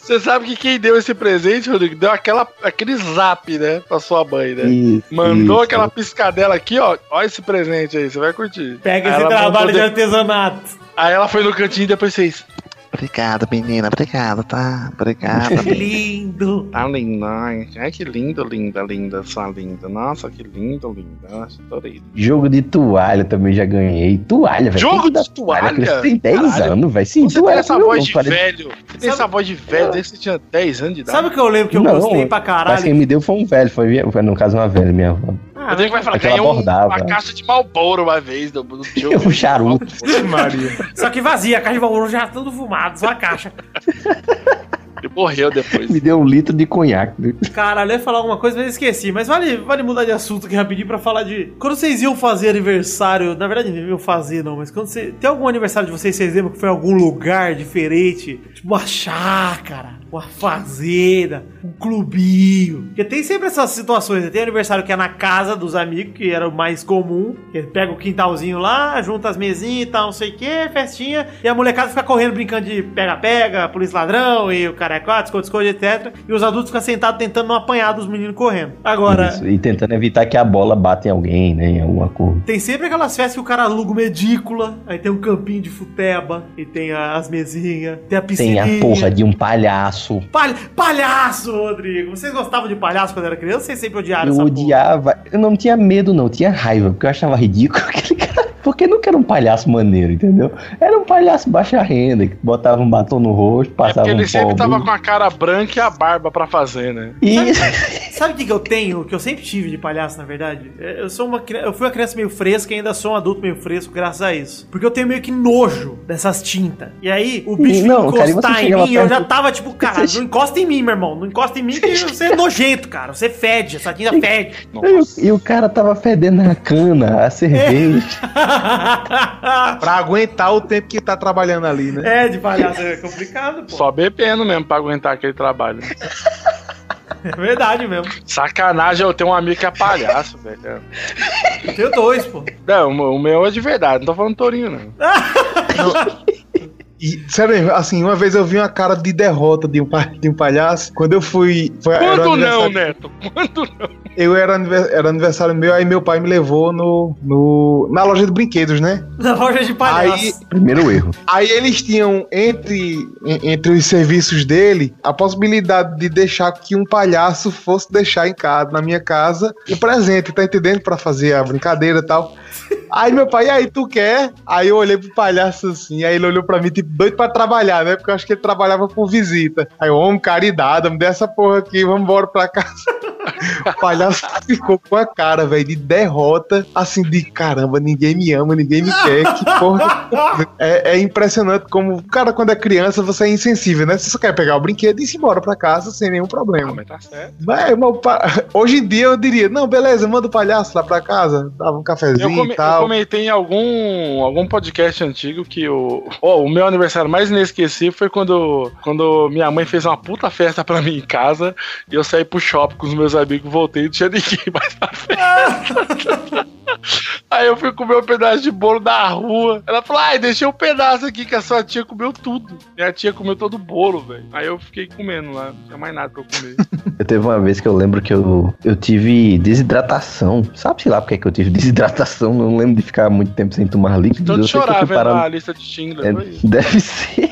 Você sabe que quem deu esse presente, Rodrigo, deu aquela, aquele zap, né, pra sua mãe, né? Isso, Mandou isso. aquela piscadela aqui, ó. Olha esse presente aí, você vai curtir. Pega Aí esse trabalho de de- artesanato. Aí ela foi no cantinho e depois fez. Obrigado, menina. Obrigado, tá? Obrigado. Que lindo. Tá lindo, ai. Ai, que lindo, linda, linda, sua linda. Nossa, que lindo, linda. Nossa, adorei. Jogo de toalha também já ganhei. Toalha, velho. Jogo que de toalha? Tem 10 Caralho. anos, velho. Sim, Você tem toalha essa com meu voz de parece- velho. Você tem essa voz de velho desde que você tinha 10 anos de idade. Sabe o que eu lembro que eu Não, gostei pra Mas caralho? quem me deu foi um velho, foi, no caso uma velha, minha avó. Ah, Rodrigo vai falar que ganhou um- bordava. uma caixa de Malboro uma vez do, do tio. Um charuto. Maria. Só que vazia, a caixa de valor já tudo fumado, só a caixa. Ele morreu depois. Me deu um litro de conhaque. Caralho, eu ia falar alguma coisa, mas eu esqueci. Mas vale, vale mudar de assunto aqui rapidinho pra falar de. Quando vocês iam fazer aniversário, na verdade não iam fazer, não, mas quando você. Tem algum aniversário de vocês, vocês lembram que foi em algum lugar diferente? Tipo uma chácara, uma fazenda, um clubinho. Porque tem sempre essas situações. né? Tem aniversário que é na casa dos amigos, que era o mais comum. Que pega o quintalzinho lá, junta as mesinhas e tal, não sei o que, festinha. E a molecada fica correndo, brincando de pega-pega, polícia ladrão e o cara é quatro, esconde, esconde, etc. E os adultos ficam sentados tentando não apanhar dos meninos correndo. Agora, Isso, E tentando evitar que a bola bata em alguém, né? Em alguma coisa. tem sempre aquelas festas que o cara aluga uma edícula, aí tem um campinho de futeba, e tem as mesinhas, tem a Tem piscininha. a porra de um palhaço. Palha- palhaço, Rodrigo! Vocês gostavam de palhaço quando era criança vocês sempre odiaram Eu essa porra? odiava. Eu não tinha medo, não. Eu tinha raiva, porque eu achava ridículo aquele cara. Porque nunca era um palhaço maneiro, entendeu? Era um palhaço baixa renda, que botava um batom no rosto, É passava porque ele um sempre pó tava com a cara branca e a barba pra fazer, né? E Sabe o que, que eu tenho, que eu sempre tive de palhaço, na verdade? É, Eu sou uma eu fui uma criança meio fresca e ainda sou um adulto meio fresco graças a isso. Porque eu tenho meio que nojo dessas tintas. E aí, o bicho Não, cara, encostar em chegava mim, eu já tava tipo, cara, não encosta em mim, meu irmão. Não encosta em mim que você é nojento, cara. Você fede, essa tinta fede. E o, e o cara tava fedendo a cana, a cerveja. Pra aguentar o tempo que tá trabalhando ali, né? É, de palhaço é complicado, pô. Só bebendo mesmo pra aguentar aquele trabalho. É verdade mesmo. Sacanagem, eu tenho um amigo que é palhaço, velho. Eu tenho dois, pô. Não, o meu- o meu é de verdade, não tô falando tourinho, não. E, sério, assim, uma vez eu vi uma cara de derrota de um, de um palhaço. Quando eu fui. Foi, era Quando não, Neto? Quando não? Eu era, era aniversário meu, aí meu pai me levou no, no, na loja de brinquedos, né? Na loja de palhaço. Aí, Primeiro erro. aí eles tinham entre, en- entre os serviços dele a possibilidade de deixar que um palhaço fosse deixar em casa, na minha casa, o presente, tá entendendo? Pra fazer a brincadeira e tal. Aí meu pai, e aí, tu quer? Aí eu olhei pro palhaço assim, aí ele olhou pra mim, tipo, doido pra trabalhar, né? Porque eu acho que ele trabalhava por visita. Aí, eu, homem, caridade, me dê essa porra aqui, vamos embora pra casa. O palhaço ficou com a cara, velho, de derrota, assim, de caramba, ninguém me ama, ninguém me quer, que porra. É, é impressionante como, cara, quando é criança, você é insensível, né? Você só quer pegar o brinquedo e ir embora pra casa sem nenhum problema. Mas tá certo. Mas, mas o pa- hoje em dia eu diria, não, beleza, manda o palhaço lá pra casa, dava um Eu, cafezinho come- e eu tal. comentei em algum, algum podcast antigo que o, ó, o meu aniversário mais inesquecível foi quando, quando minha mãe fez uma puta festa pra mim em casa e eu saí pro shopping com os meus amigos, voltei e não tinha ninguém mais na festa. Aí eu fui comer um pedaço de bolo na rua. Ela falou: ai, deixei um pedaço aqui que a sua tia comeu tudo. Minha tia comeu todo o bolo, velho. Aí eu fiquei comendo lá, não tinha mais nada pra eu comer. Eu teve uma vez que eu lembro que eu, eu tive desidratação. Sabe, sei lá porque que eu tive desidratação. Não lembro de ficar muito tempo sem tomar líquido. Então eu chorar vendo parar- a lista de Schindler, É, deve ser.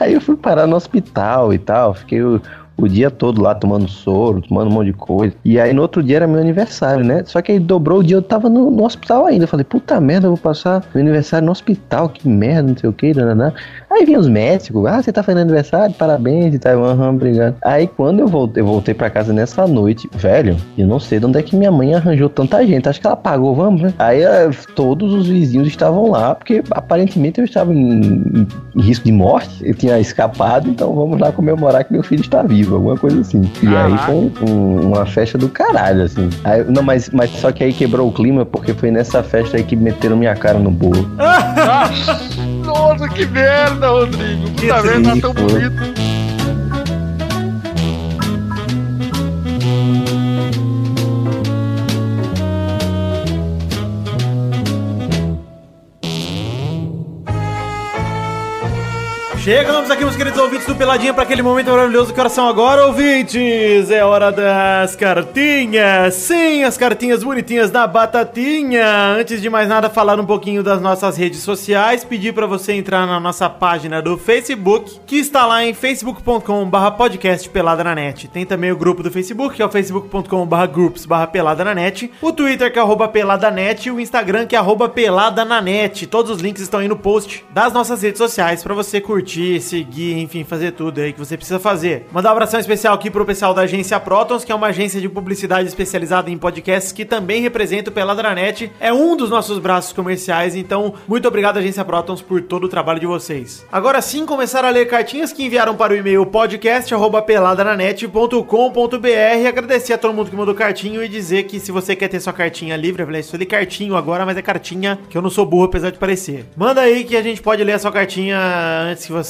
Aí eu fui parar no hospital e tal. Fiquei o, dia todo lá tomando soro, tomando um monte de coisa. E aí no outro dia era meu aniversário, né? Só que aí dobrou o dia, eu tava no, no hospital ainda. Eu falei, puta merda, eu vou passar meu aniversário no hospital, que merda, não sei o que, nananã. Aí vinha os médicos, ah, você tá fazendo aniversário, parabéns e tal, aham, obrigado. Aí quando eu voltei, eu voltei pra casa nessa noite, velho, eu não sei de onde é que minha mãe arranjou tanta gente. Acho que ela pagou, vamos, né? Aí eh, todos os vizinhos estavam lá, porque aparentemente eu estava em, em- risco de morte, eu tinha escapado, então vamos lá comemorar que meu filho está vivo, alguma coisa assim. E aí Caraca. foi um- uma festa do caralho, assim. Aí- não, mas, mas só que aí quebrou o clima, porque foi nessa festa aí que meteram minha cara no bolo. Que merda, Rodrigo. Puta merda, tá tão triste, bonito. Chegamos aqui, meus queridos ouvintes do Peladinha, para aquele momento maravilhoso. Que horas são agora, ouvintes? É hora das cartinhas. Sim, as cartinhas bonitinhas da Batatinha. Antes de mais nada, falar um pouquinho das nossas redes sociais. Pedir para você entrar na nossa página do Facebook, que está lá em facebook.com.br podcast Pelada na Net. Tem também o grupo do Facebook, que é o facebook.com.br groups Pelada na Net. O Twitter, que é arroba Pelada Net. E o Instagram, que é arroba Pelada na Net. Todos os links estão aí no post das nossas redes sociais para você curtir curtir, seguir, enfim, fazer tudo aí que você precisa fazer. Mandar um abração especial aqui pro pessoal da agência Protons, que é uma agência de publicidade especializada em podcasts que também representa o Peladranet. É um dos nossos braços comerciais, então muito obrigado agência Protons por todo o trabalho de vocês. Agora sim, começar a ler cartinhas que enviaram para o e-mail podcast@peladranet.com.br. Agradecer a todo mundo que mandou cartinho e dizer que se você quer ter sua cartinha livre, eu falei, ali cartinho agora, mas é cartinha que eu não sou burro apesar de parecer. Manda aí que a gente pode ler a sua cartinha antes que você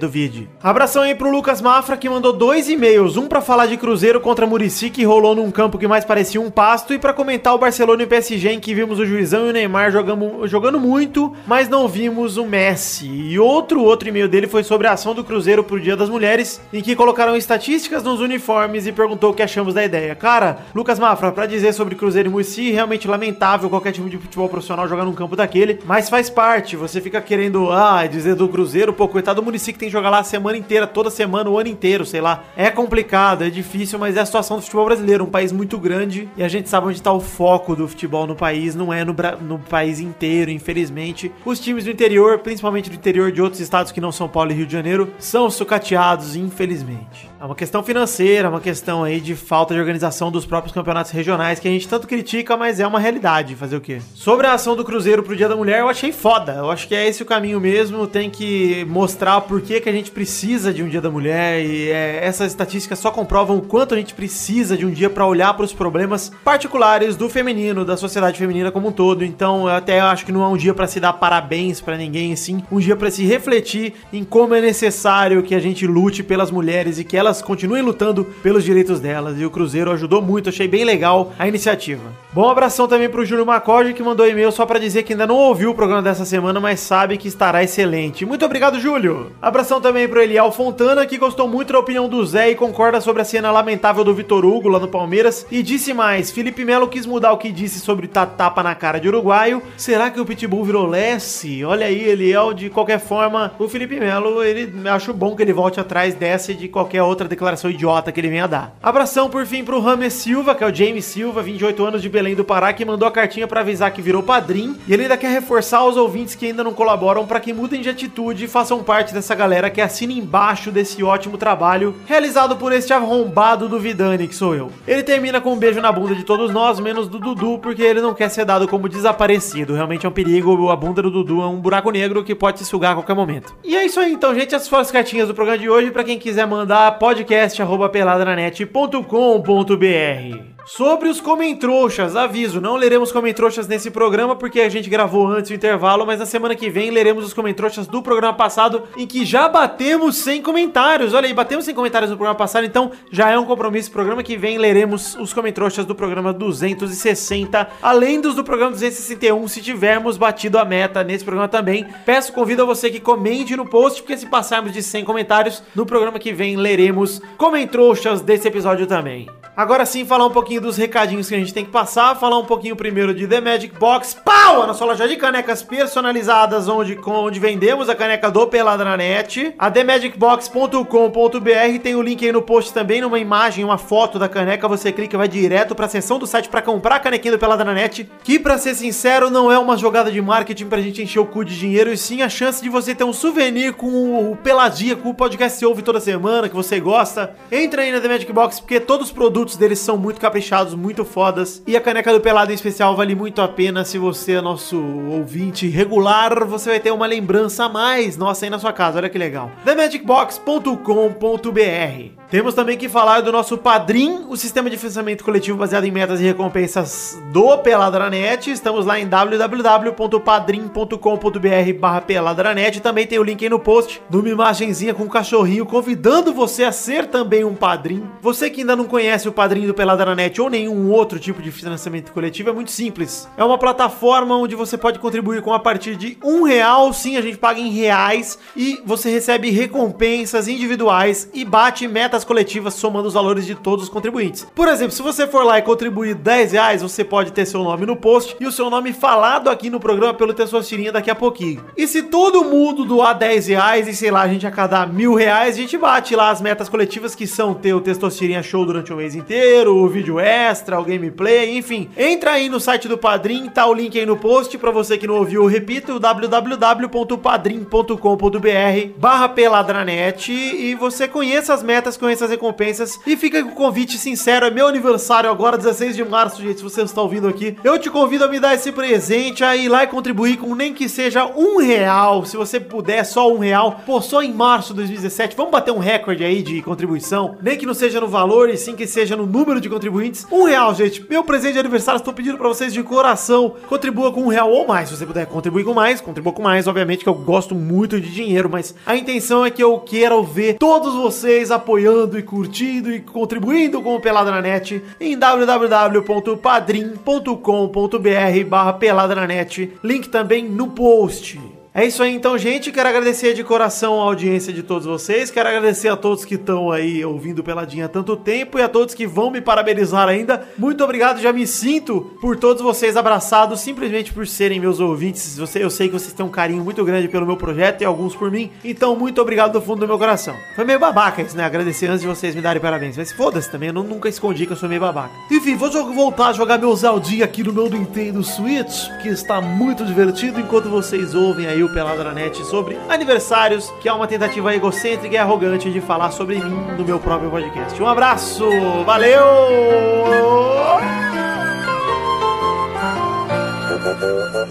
duvide. Abração aí pro Lucas Mafra que mandou dois e-mails, um para falar de Cruzeiro contra Murici que rolou num campo que mais parecia um pasto e para comentar o Barcelona e o PSG em que vimos o Juizão e o Neymar jogando, jogando muito, mas não vimos o Messi. E outro outro e-mail dele foi sobre a ação do Cruzeiro pro Dia das Mulheres, em que colocaram estatísticas nos uniformes e perguntou o que achamos da ideia. Cara, Lucas Mafra, para dizer sobre Cruzeiro e Murici, realmente lamentável qualquer time de futebol profissional jogar num campo daquele, mas faz parte. Você fica querendo, ah, dizer do Cruzeiro, pô, coitado do Murici que tem que jogar lá a semana inteira, toda semana, o ano inteiro, sei lá. É complicado, é difícil, mas é a situação do futebol brasileiro, um país muito grande e a gente sabe onde tá o foco do futebol no país, não é no, no país inteiro, infelizmente. Os times do interior, principalmente do interior de outros estados que não São Paulo e Rio de Janeiro, são sucateados, infelizmente. É uma questão financeira, uma questão aí de falta de organização dos próprios campeonatos regionais que a gente tanto critica, mas é uma realidade. Fazer o quê? Sobre a ação do Cruzeiro pro Dia da Mulher, eu achei foda. Eu acho que é esse o caminho mesmo. Tem que mostrar por que, que a gente precisa de um Dia da Mulher e é, essas estatísticas só comprovam o quanto a gente precisa de um dia para olhar para os problemas particulares do feminino, da sociedade feminina como um todo. Então, eu até acho que não é um dia para se dar parabéns para ninguém, sim, um dia para se refletir em como é necessário que a gente lute pelas mulheres e que elas continuem lutando pelos direitos delas. E o Cruzeiro ajudou muito, achei bem legal a iniciativa. Bom abração também pro Júlio Macorde que mandou e-mail só para dizer que ainda não ouviu o programa dessa semana, mas sabe que estará excelente. Muito obrigado, Júlio. Abração também pro Eliel Fontana que gostou muito da opinião do Zé e concorda sobre a cena lamentável do Vitor Hugo lá no Palmeiras e disse mais: Felipe Melo quis mudar o que disse sobre tapa na cara de uruguaio. Será que o Pitbull virou Lessie? Olha aí, Eliel, de qualquer forma, o Felipe Melo, ele acho bom que ele volte atrás dessa de qualquer outra declaração idiota que ele venha dar. Abração por fim pro Rames Silva, que é o James Silva, 28 anos de Belém do Pará, que mandou a cartinha para avisar que virou padrinho. E ele ainda quer reforçar os ouvintes que ainda não colaboram para que mudem de atitude e façam parte dessa galera que assina embaixo desse ótimo trabalho realizado por este arrombado do Vidani, que sou eu. Ele termina com um beijo na bunda de todos nós, menos do Dudu, porque ele não quer ser dado como desaparecido. Realmente é um perigo, a bunda do Dudu é um buraco negro que pode te sugar a qualquer momento. E é isso aí, então, gente. Essas foram as cartinhas do programa de hoje. Para quem quiser mandar, podcast.peladranet.com.br. Sobre os comentrouxas, aviso, não leremos comentrouxas nesse programa porque a gente gravou antes o intervalo, mas na semana que vem leremos os comentrouxas do programa passado em que já batemos 100 comentários. Olha aí, batemos 100 comentários no programa passado, então já é um compromisso. Programa que vem leremos os comentrouxas do programa 260, além dos do programa 261, se tivermos batido a meta nesse programa também. Peço, convido a você que comente no post, porque se passarmos de 100 comentários, no programa que vem leremos comentrouxas desse episódio também. Agora sim, falar um pouquinho dos recadinhos que a gente tem que passar, falar um pouquinho primeiro de The Magic Box, pau! A nossa loja de canecas personalizadas, onde, onde vendemos a caneca do Pelada na Net. A TheMagicBox.com.br tem o link aí no post também, numa imagem, uma foto da caneca, você clica vai direto pra seção do site para comprar a canequinha do Pelada na Net, que pra ser sincero, não é uma jogada de marketing pra gente encher o cu de dinheiro, e sim a chance de você ter um souvenir com o Peladinha, com o podcast que você ouve toda semana, que você gosta. Entra aí na The Magic Box, porque todos os produtos deles são muito caprichados, muito fodas. E a caneca do Pelado em especial vale muito a pena. Se você é nosso ouvinte regular, você vai ter uma lembrança a mais nossa aí na sua casa. Olha que legal. TheMagicBox.com.br temos também que falar do nosso Padrim, o sistema de financiamento coletivo baseado em metas e recompensas do Peladranet. Estamos lá em www.padrim.com.br barra Peladranet. Também tem o link aí no post, numa imagenzinha com um cachorrinho, convidando você a ser também um padrim. Você que ainda não conhece o Padrim do Peladranet ou nenhum outro tipo de financiamento coletivo, é muito simples. É uma plataforma onde você pode contribuir com a partir de um real. Sim, a gente paga em reais e você recebe recompensas individuais e bate metas coletivas somando os valores de todos os contribuintes. Por exemplo, se você for lá e contribuir 10 reais, você pode ter seu nome no post e o seu nome falado aqui no programa pelo Testosterinha daqui a pouquinho. E se todo mundo doar 10 reais e sei lá, a gente arrecadar mil reais, a gente bate lá as metas coletivas que são ter o Testosterinha Show durante o mês inteiro, o vídeo extra, o gameplay, enfim. Entra aí no site do Padrim, tá o link aí no post pra você que não ouviu, eu repito, www.padrim.com.br barra peladranet e você conheça as metas, conheça as recompensas. E fica com o convite sincero, é meu aniversário agora, 16 de março, gente, se você está ouvindo aqui, eu te convido a me dar esse presente, a ir lá e contribuir com nem que seja um real, se você puder, só um real, pô, só em março de 2017, vamos bater um recorde aí de contribuição, nem que não seja no valor e sim que seja no número de contribuintes, um real, gente, meu presente de aniversário, estou pedindo pra vocês de coração, contribua com um real ou mais, se você puder contribuir com mais, contribua com mais, obviamente que eu gosto muito de dinheiro, mas a intenção é que eu quero ver todos vocês apoiando e curtindo e contribuindo com o Pelada na Net em www.padrim.com.br barra Pelada na Net, link também no post. É isso aí então, gente. Quero agradecer de coração a audiência de todos vocês. Quero agradecer a todos que estão aí ouvindo Peladinha há tanto tempo e a todos que vão me parabenizar ainda. Muito obrigado, já me sinto por todos vocês abraçados, simplesmente por serem meus ouvintes. Eu sei que vocês têm um carinho muito grande pelo meu projeto e alguns por mim. Então, muito obrigado do fundo do meu coração. Foi meio babaca isso, né? Agradecer antes de vocês me darem parabéns. Mas foda-se também, eu nunca escondi que eu sou meio babaca. Enfim, vou voltar a jogar meu Zeldinha aqui no meu Nintendo Switch, que está muito divertido enquanto vocês ouvem aí o Pelada na Net sobre aniversários, que é uma tentativa egocêntrica e arrogante de falar sobre mim no meu próprio podcast. Um abraço, valeu!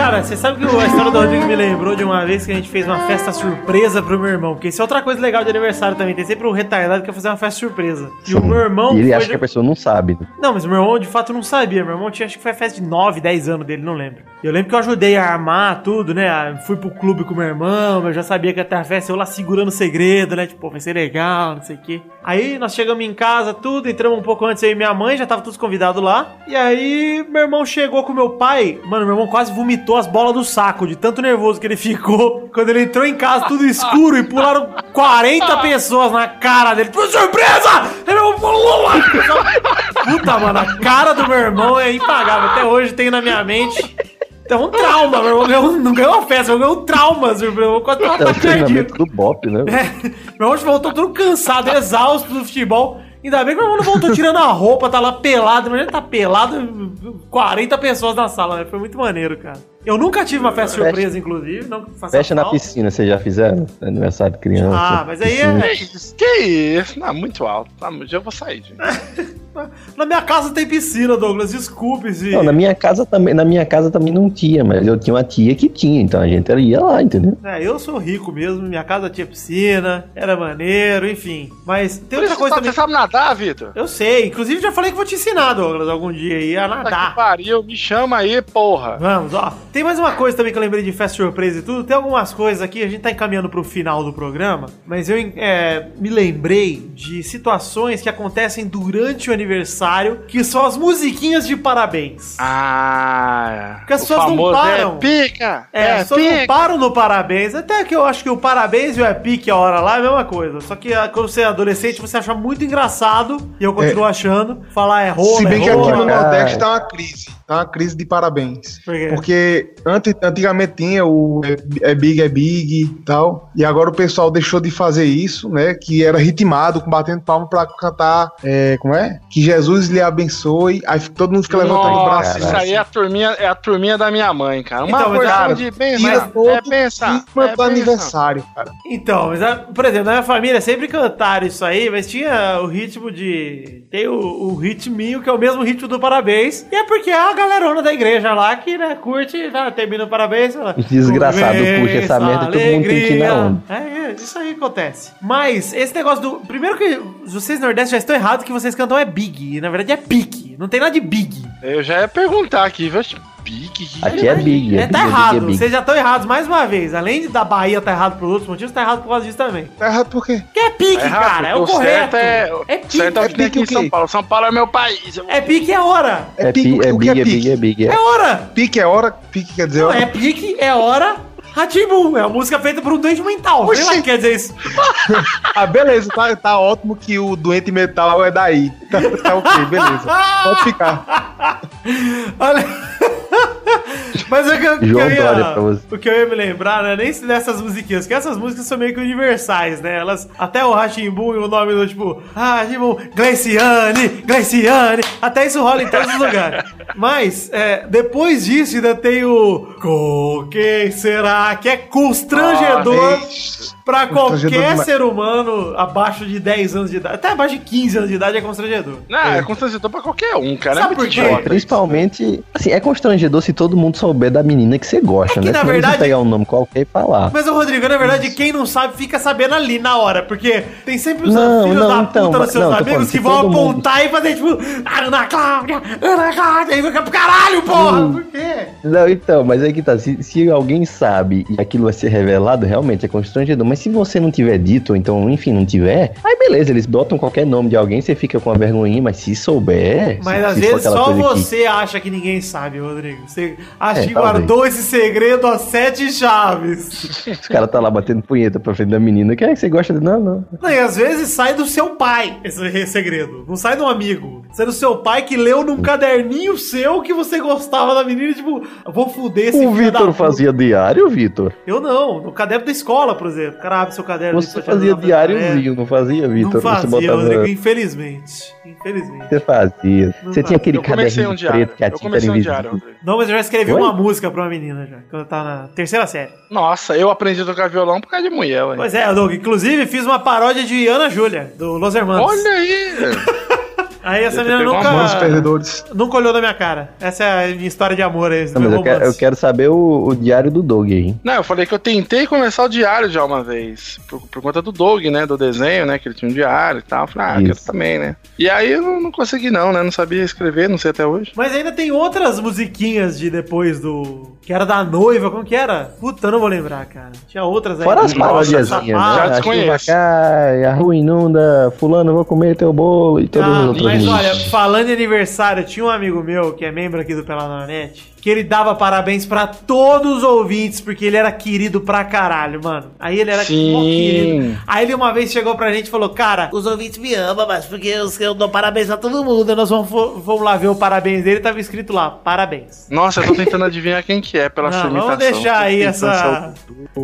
Cara, você sabe que a história do Rodrigo me lembrou de uma vez que a gente fez uma festa surpresa pro meu irmão. Porque isso é outra coisa legal de aniversário também. Tem sempre um retardado que quer fazer uma festa surpresa. E o meu irmão. E ele acha de- que a pessoa não sabe. né? Não, mas o meu irmão de fato não sabia. Meu irmão tinha, acho que foi a festa de 9, 10 anos dele, não lembro. Eu lembro que eu ajudei a armar tudo, né? Ah, Fui pro clube com meu irmão, eu já sabia que ia ter a festa, eu lá segurando o segredo, né? Tipo, vai ser legal, não sei o quê. Aí nós chegamos em casa, tudo, entramos um pouco antes aí minha mãe, já tava todos convidados lá. E aí meu irmão chegou com meu pai, mano, meu irmão quase vomitou as bolas do saco, de tanto nervoso que ele ficou. Quando ele entrou em casa, tudo escuro, e pularam 40 pessoas na cara dele. Tipo, surpresa! Ele falou, Puta, mano, a cara do meu irmão é impagável. Até hoje tem na minha mente. Então, um trauma. Meu irmão ganhou- não ganhou uma festa, ganhou um trauma. Meu irmão quase tava É o atacando. treinamento do Bop, né? Meu irmão voltou todo cansado, exausto do futebol. Ainda bem que meu irmão não voltou tirando a roupa, tá lá pelado. Mas ele tá pelado, 40 pessoas na sala, né? Foi muito maneiro, cara. Eu nunca tive uma festa Fecha- surpresa, inclusive. Não Fecha na piscina, vocês já fizeram? Aniversário de criança. Ah, mas aí piscina. é. Que isso? Não, muito alto. Tá, já vou sair, gente. Na minha casa tem piscina, Douglas. Desculpe se. Não, na minha casa também, na minha casa também não tinha, mas eu tinha uma tia que tinha, então a gente ia lá, entendeu? É, eu sou rico mesmo, minha casa tinha piscina, era maneiro, enfim. Mas tem Por outra isso coisa você também. sabe nadar, Vitor? Eu sei, inclusive já falei que vou te ensinar, Douglas, algum dia aí a Puta que nadar. pariu, me chama aí, porra. Vamos, ó. Tem mais uma coisa também que eu lembrei de festa surpresa e tudo. Tem algumas coisas aqui, a gente tá encaminhando pro final do programa, mas eu é, me lembrei de situações que acontecem durante o aniversário, que são as musiquinhas de parabéns. Ah, Porque as o pessoas não param. É pica! É, É, as pessoas não param no parabéns. Até que eu acho que o parabéns e o é pique a hora lá é a mesma coisa. Só que ah, quando você é adolescente, você acha muito engraçado, e eu continuo achando, falar é rola, Se bem é que aqui no. Nordeste tá uma crise. Tá uma crise de parabéns. Por quê? Porque antes, antigamente tinha o é, é Big é Big e tal. E agora o pessoal deixou de fazer isso, né? Que era ritmado, com batendo palma pra cantar. é, como é? Que Jesus lhe abençoe. Aí todo mundo fica levantando o braço. Isso aí é a turminha, é a turminha da minha mãe, cara. Uma Então, porção cara, de bem, Tira todo é pensar. É do aniversário, cara. Então, mas, ah, por exemplo, na minha família sempre cantaram isso aí, mas tinha o ritmo de. Tem o, o ritminho, que é o mesmo ritmo do parabéns. E é porque é a galerona da igreja lá que, né, curte, né, termina o parabéns. Fala, Os desgraçados puxam essa merda e todo mundo tem que ir na onda. É, é, isso aí acontece. Mas esse negócio do. Primeiro que vocês no Nordeste já estão errados que vocês cantam é big. E na verdade é pique. Não tem nada de big. Eu já ia perguntar aqui, viu? Big? Aqui é Big. É, É, tá Big, é errado. Big, é Big. Vocês já estão errados mais uma vez. Além de da Bahia tá errado por outros motivos, tá errado por causa disso também. Tá errado por quê? Que é pique, Tá errado, cara. É o porque correto. certo é, É o pique. certo é o é pique aqui em o? São Paulo. São Paulo é meu país. É pique é hora. É, pique, pi- é o que é Big, é pique? Big, é Big. É É. hora. Pique é hora, pique quer dizer Não, hora. é pique, é hora. Ratimbum, é uma música feita por um doente mental. Sei lá quer dizer isso. Ah, beleza, tá, tá ótimo que o doente metal é daí. Tá, tá ok, beleza. Pode ficar. Olha. Mas o que, eu- que João eu Dória ia, o que eu ia me lembrar, né? Nem dessas musiquinhas, que essas músicas são meio que universais, né? Elas, até o Rachimbu e o nome do tipo, ah, Rachimbu, Gleiciane, Gleiciane, até isso rola em todos os lugares. Mas, é, depois disso ainda tem o Com quem será? Que é constrangedor Ah, pra constrangedor qualquer ser humano abaixo de 10 anos de idade, até abaixo de 15 anos de idade é constrangedor. Não, é constrangedor pra qualquer um, cara. Sabe é por quê? idiota. Principalmente, assim, é constrangedor se todo mundo souber da menina que você gosta, É que, né? na Senão verdade- você pegar um nome qualquer e falar. Mas, ô Rodrigo, na verdade, quem não sabe fica sabendo ali na hora, porque tem sempre os Não, filhos não, da então, puta nos seus não, amigos falando, que vão todo mundo- apontar e fazer tipo, Ana Cláudia, Ana Cláudia, aí fica pro caralho, porra, Hum. por quê? Não, então, mas aí que tá. Se, se alguém sabe e aquilo vai ser revelado, realmente é constrangedor. Mas se você não tiver dito, então, enfim, não tiver, aí beleza, eles botam qualquer nome de alguém, você fica com a vergonhinha, mas se souber. Mas se, às se vezes só coisa que- você acha que ninguém sabe, Rodrigo. Você acha É, que talvez. guardou esse segredo a sete chaves. Os caras tá lá batendo punheta pra frente da menina, que é que você gosta de. Não, não. Não, e às vezes sai do seu pai esse segredo. Não sai de um amigo. Sai do seu pai que leu num caderninho seu que você gostava da menina tipo, vou fuder esse O Vitor fazia diário, Vitor? Eu não, no caderno da escola, por exemplo. Abre seu caderno. Você fazia diáriozinho, não fazia. Vitor? Não Você fazia, botava. Rodrigo, infelizmente. Infelizmente. Você fazia. Não Você tinha aquele Eu comecei caderninho um diário. preto que a Eu tinta comecei era um diário, invisível. Rodrigo. Não, mas eu já escrevi Oi? uma música pra uma menina já, quando eu tava na terceira série. Nossa, eu aprendi a tocar violão por causa de mulher, ué. Pois é, Doug, inclusive fiz uma paródia de Ana Júlia, do Los Hermanos. Olha aí! Aí essa menina nunca, nunca olhou na minha cara. Essa é a minha história de amor aí. Não, mas eu quero, eu quero saber o, o diário do Doug aí. Não, eu falei que eu tentei começar o diário já uma vez. Por, por conta do Doug, né? Do desenho, né? Que ele tinha um diário e tal. Eu Falei, ah, Isso. quero também, né? E aí eu não, não consegui, não, né? Não sabia escrever, não sei até hoje. Mas ainda tem outras musiquinhas de depois do. Que era da noiva, como que era? Puta, eu não vou lembrar, cara. Tinha outras aí. Fora as parodiazinhas, né? já A desconheço. cai, a rua inunda, fulano, vou comer teu bolo e todas as Ah, outras mas olha, falando em aniversário, tinha um amigo meu que é membro aqui do Pelado na Net, que ele dava parabéns pra todos os ouvintes, porque ele era querido pra caralho, mano. Aí ele era Sim. querido. Aí ele uma vez chegou pra gente e falou, cara, Os ouvintes me amam, mas porque eu, eu dou parabéns a todo mundo. nós vamos, vamos lá ver o parabéns dele, tava escrito lá, parabéns. Nossa, eu tô tentando adivinhar quem que é pela Não, vamos deixar aí essa,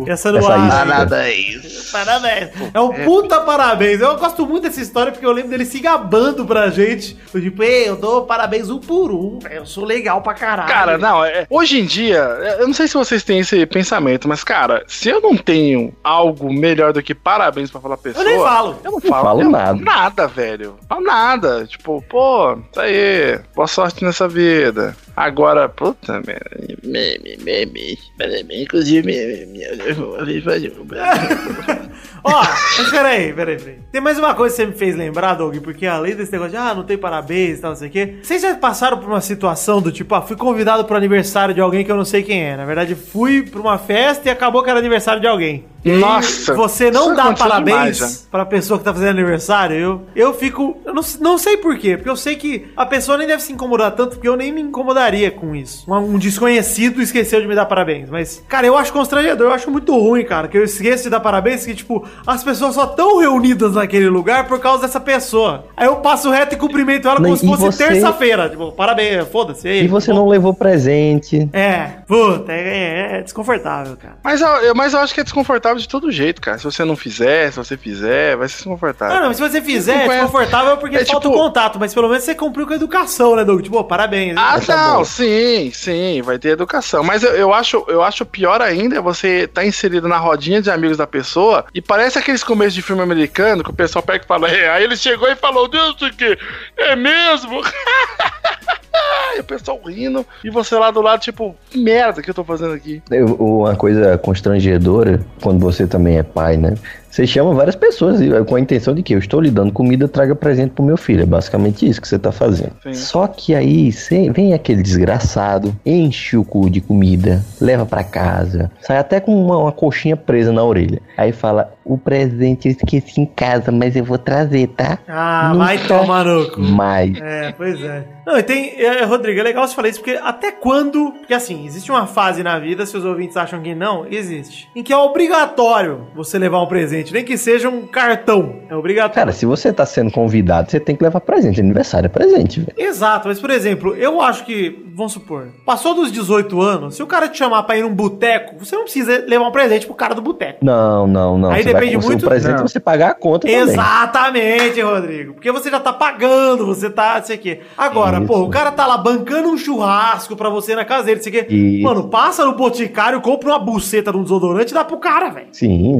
essa no ar. Parabéns. Parabéns. É um puta parabéns. Eu gosto muito dessa história porque eu lembro dele se gabando pra gente. Tipo, ei, eu dou parabéns um por um. Eu sou legal pra caralho. Cara, não, é- hoje em dia, eu não sei se vocês têm esse pensamento, mas, cara, se eu não tenho algo melhor do que parabéns pra falar pra pessoa. Eu nem falo. Eu não falo, falo eu- nada. Nada, velho. Falo nada. Tipo, pô, tá aí. Boa sorte nessa vida. Agora, puta merda. Meme, meme. Meme, inclusive, meme. Ó, mas peraí, peraí, peraí. Tem mais uma coisa que você me fez lembrar, Doug, porque além desse negócio de, ah, não tem parabéns e tal, não sei o quê. Vocês já passaram por uma situação do tipo, ah, fui convidado pro aniversário de alguém que eu não sei quem é. Na verdade, fui pra uma festa e acabou que era aniversário de alguém. E Nossa, Você não dá parabéns demais, já. pra pessoa que tá fazendo aniversário? Eu, eu fico. Eu não, não sei por quê, porque eu sei que a pessoa nem deve se incomodar tanto, porque eu nem me incomodaria com isso. Um, um desconhecido esqueceu de me dar parabéns. Mas, cara, eu acho constrangedor, eu acho muito ruim, cara, que eu esqueço de dar parabéns, que, tipo, as pessoas só estão reunidas naquele lugar por causa dessa pessoa. Aí eu passo reto e cumprimento ela como Não, se e fosse você- terça-feira. Tipo, parabéns, foda-se. E você bom. não levou presente. É, puta, é, é desconfortável, cara. Mas eu, mas eu acho que é desconfortável de todo jeito, cara. Se você não fizer, se você fizer, vai ser desconfortável. Ah, não, mas se você fizer, é Não desconfortável porque É falta tipo- o contato, mas pelo menos você cumpriu com a educação, né, Doug? Tipo, pô, parabéns. Ah, Tá não, sim, sim, vai ter educação. Mas eu, eu acho, eu acho pior ainda você tá inserido na rodinha de amigos da pessoa e parece aqueles começos de filme americano que o pessoal pega e fala, é, aí ele chegou e falou, Deus do que? É mesmo? e o pessoal rindo e você lá do lado, tipo, que merda que eu tô fazendo aqui. Uma coisa constrangedora, quando você também é pai, né? Você chama várias pessoas e- com a intenção de que eu estou lhe dando comida, traga presente pro meu filho. É basicamente isso que você tá fazendo. Sim. Só que aí cê- vem aquele desgraçado, enche o cu de comida, leva pra casa, sai até com uma, uma coxinha presa na orelha. Aí fala: O presente eu esqueci em casa, mas eu vou trazer, tá? Ah, vai tomar no cu. Mas. É, pois é. Não, e tem, é, Rodrigo, é legal você falar isso, porque até quando. Porque assim, existe uma fase na vida, se os ouvintes acham que não, existe. Em que é obrigatório você levar um presente, nem que seja um cartão. É obrigatório. Cara, se você tá sendo convidado, você tem que levar presente. Aniversário é presente, velho. Exato, mas por exemplo, eu acho que, vamos supor, passou dos 18 anos, se o cara te chamar pra ir num boteco, você não precisa levar um presente pro cara do boteco. Não, não, não. Aí Você vai depende seu muito- presente Não. você pagar a conta também. Exatamente, Rodrigo. Porque você já tá pagando, você tá, não sei o quê. Agora, Isso. pô, o cara tá lá bancando um churrasco pra você na casa dele, não sei o quê. Isso. Mano, passa no boticário, compra uma buceta de um desodorante e dá pro cara, velho. Sim,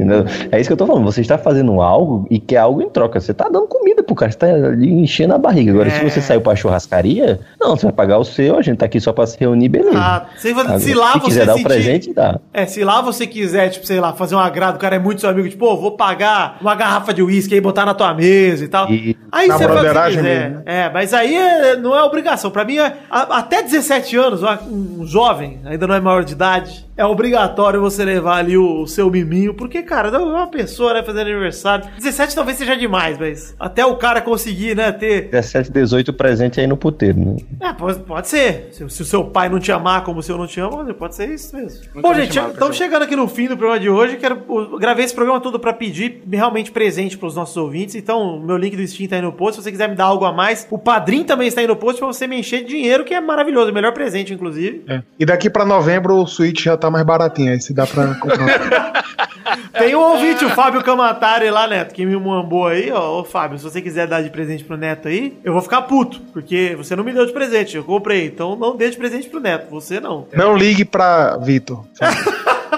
é isso que eu tô falando. Você está fazendo algo e quer algo em troca. Você tá dando comida pro cara, você tá ali enchendo a barriga. Agora, É. se você saiu pra churrascaria, não, você vai pagar o seu, a gente tá aqui só pra se reunir, beleza. Ah, se, Agora, se lá se você quiser dar o sentir- presente, dá. É, se lá você quiser, tipo, sei lá, fazer um agrado, o cara é muito seu amigo, tipo, pô, vou pagar uma garrafa de uísque aí, botar na tua mesa e tal. E- Aí Na você faz o que broderagem quiser. mesmo, né? É, mas aí é- não é obrigação. Pra mim, é, a- até 17 anos, um jovem, ainda não é maior de idade, é obrigatório você levar ali o, seu miminho, porque, cara, é uma pessoa, né, fazendo aniversário. 17 talvez seja demais, mas até o cara conseguir, né, ter 17, 18 presente aí no puteiro, né? é, pode, pode ser. Se, se o seu pai não te amar como o seu não te ama, pode ser isso mesmo. Nunca Bom, gente, estamos chegando aqui no fim do programa de hoje. Quero, eu gravei esse programa todo pra pedir realmente presente pros nossos ouvintes. Então, o meu link do Steam tá aí no post. Se você quiser me dar algo a mais, o padrinho também está aí no post pra você me encher de dinheiro, que é maravilhoso. O melhor presente, inclusive. É. E daqui pra novembro o Switch já tá mais baratinho, aí se dá pra comprar. Tem um ouvinte, o Fábio Camatari lá, Neto, que me mambou aí, ó. Ô, Fábio, se você quiser dar de presente pro Neto aí, eu vou ficar puto, porque você não me deu de presente, eu comprei. Então, não dê de presente pro Neto, você não. Não ligue pra Vitor.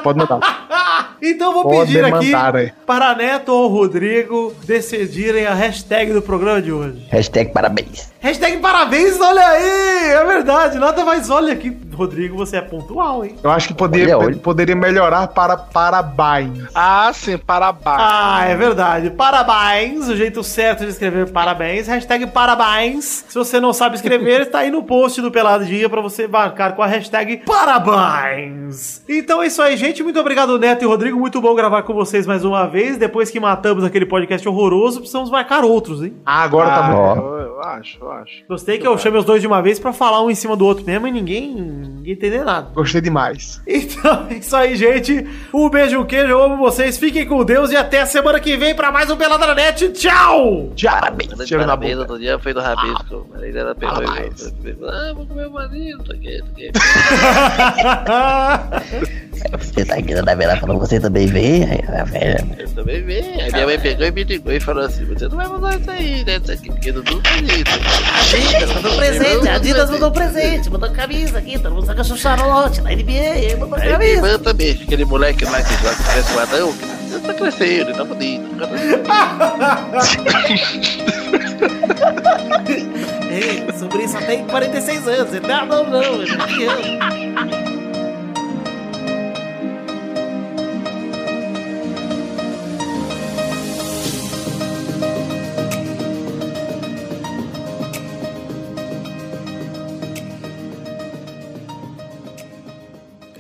Pode mandar. Então eu vou Pode pedir aqui aí. para Neto ou Rodrigo decidirem a hashtag do programa de hoje. Hashtag parabéns. Hashtag parabéns, olha aí! É verdade, nada mais. Olha aqui, Rodrigo, você é pontual, hein? Eu acho que poderia, Olha, olha. poderia melhorar para parabéns. Ah, sim, parabéns. Ah, é verdade. Parabéns, o jeito certo de escrever parabéns. Hashtag parabéns. Se você não sabe escrever, está aí no post do Pelado Dia para você marcar com a hashtag parabéns. Então é isso aí, gente. Muito obrigado, Neto e Rodrigo. Muito bom gravar com vocês mais uma vez. Depois que matamos aquele podcast horroroso, precisamos marcar outros, hein? Ah, agora tá Ah, bom. Ó. eu, eu acho, eu acho. Gostei que eu chame os dois de uma vez pra falar um em cima do outro mesmo e ninguém, ninguém entender nada. Gostei demais. Então é isso aí, gente. Um beijo, um queijo, eu amo vocês. Fiquem com Deus e até a semana que vem pra mais um Peladranet. Tchau! Parabéns. Cheiro na boca. outro dia foi do Rabisco. A Marília pegou e falou, ah, vou comer o maninho, não sei o que, não sei o que. Você tá aqui na vela falando, você também vê? Aí a velha. Eu também vi. Aí minha mãe pegou e me ligou e falou assim: Você não vai mandar isso aí, né? Isso aqui, porque isso. Adidas mandou presente, Adidas mandou presente, mandou camisa aqui, todo mundo saca seu charlotte na NBA, mandou Aí minha camisa. irmã também, aquele moleque lá que já cresce o anão, que tá crescendo, tá bonito. Ei, o sobrinho só tem 46 anos, ele não não, não, ele é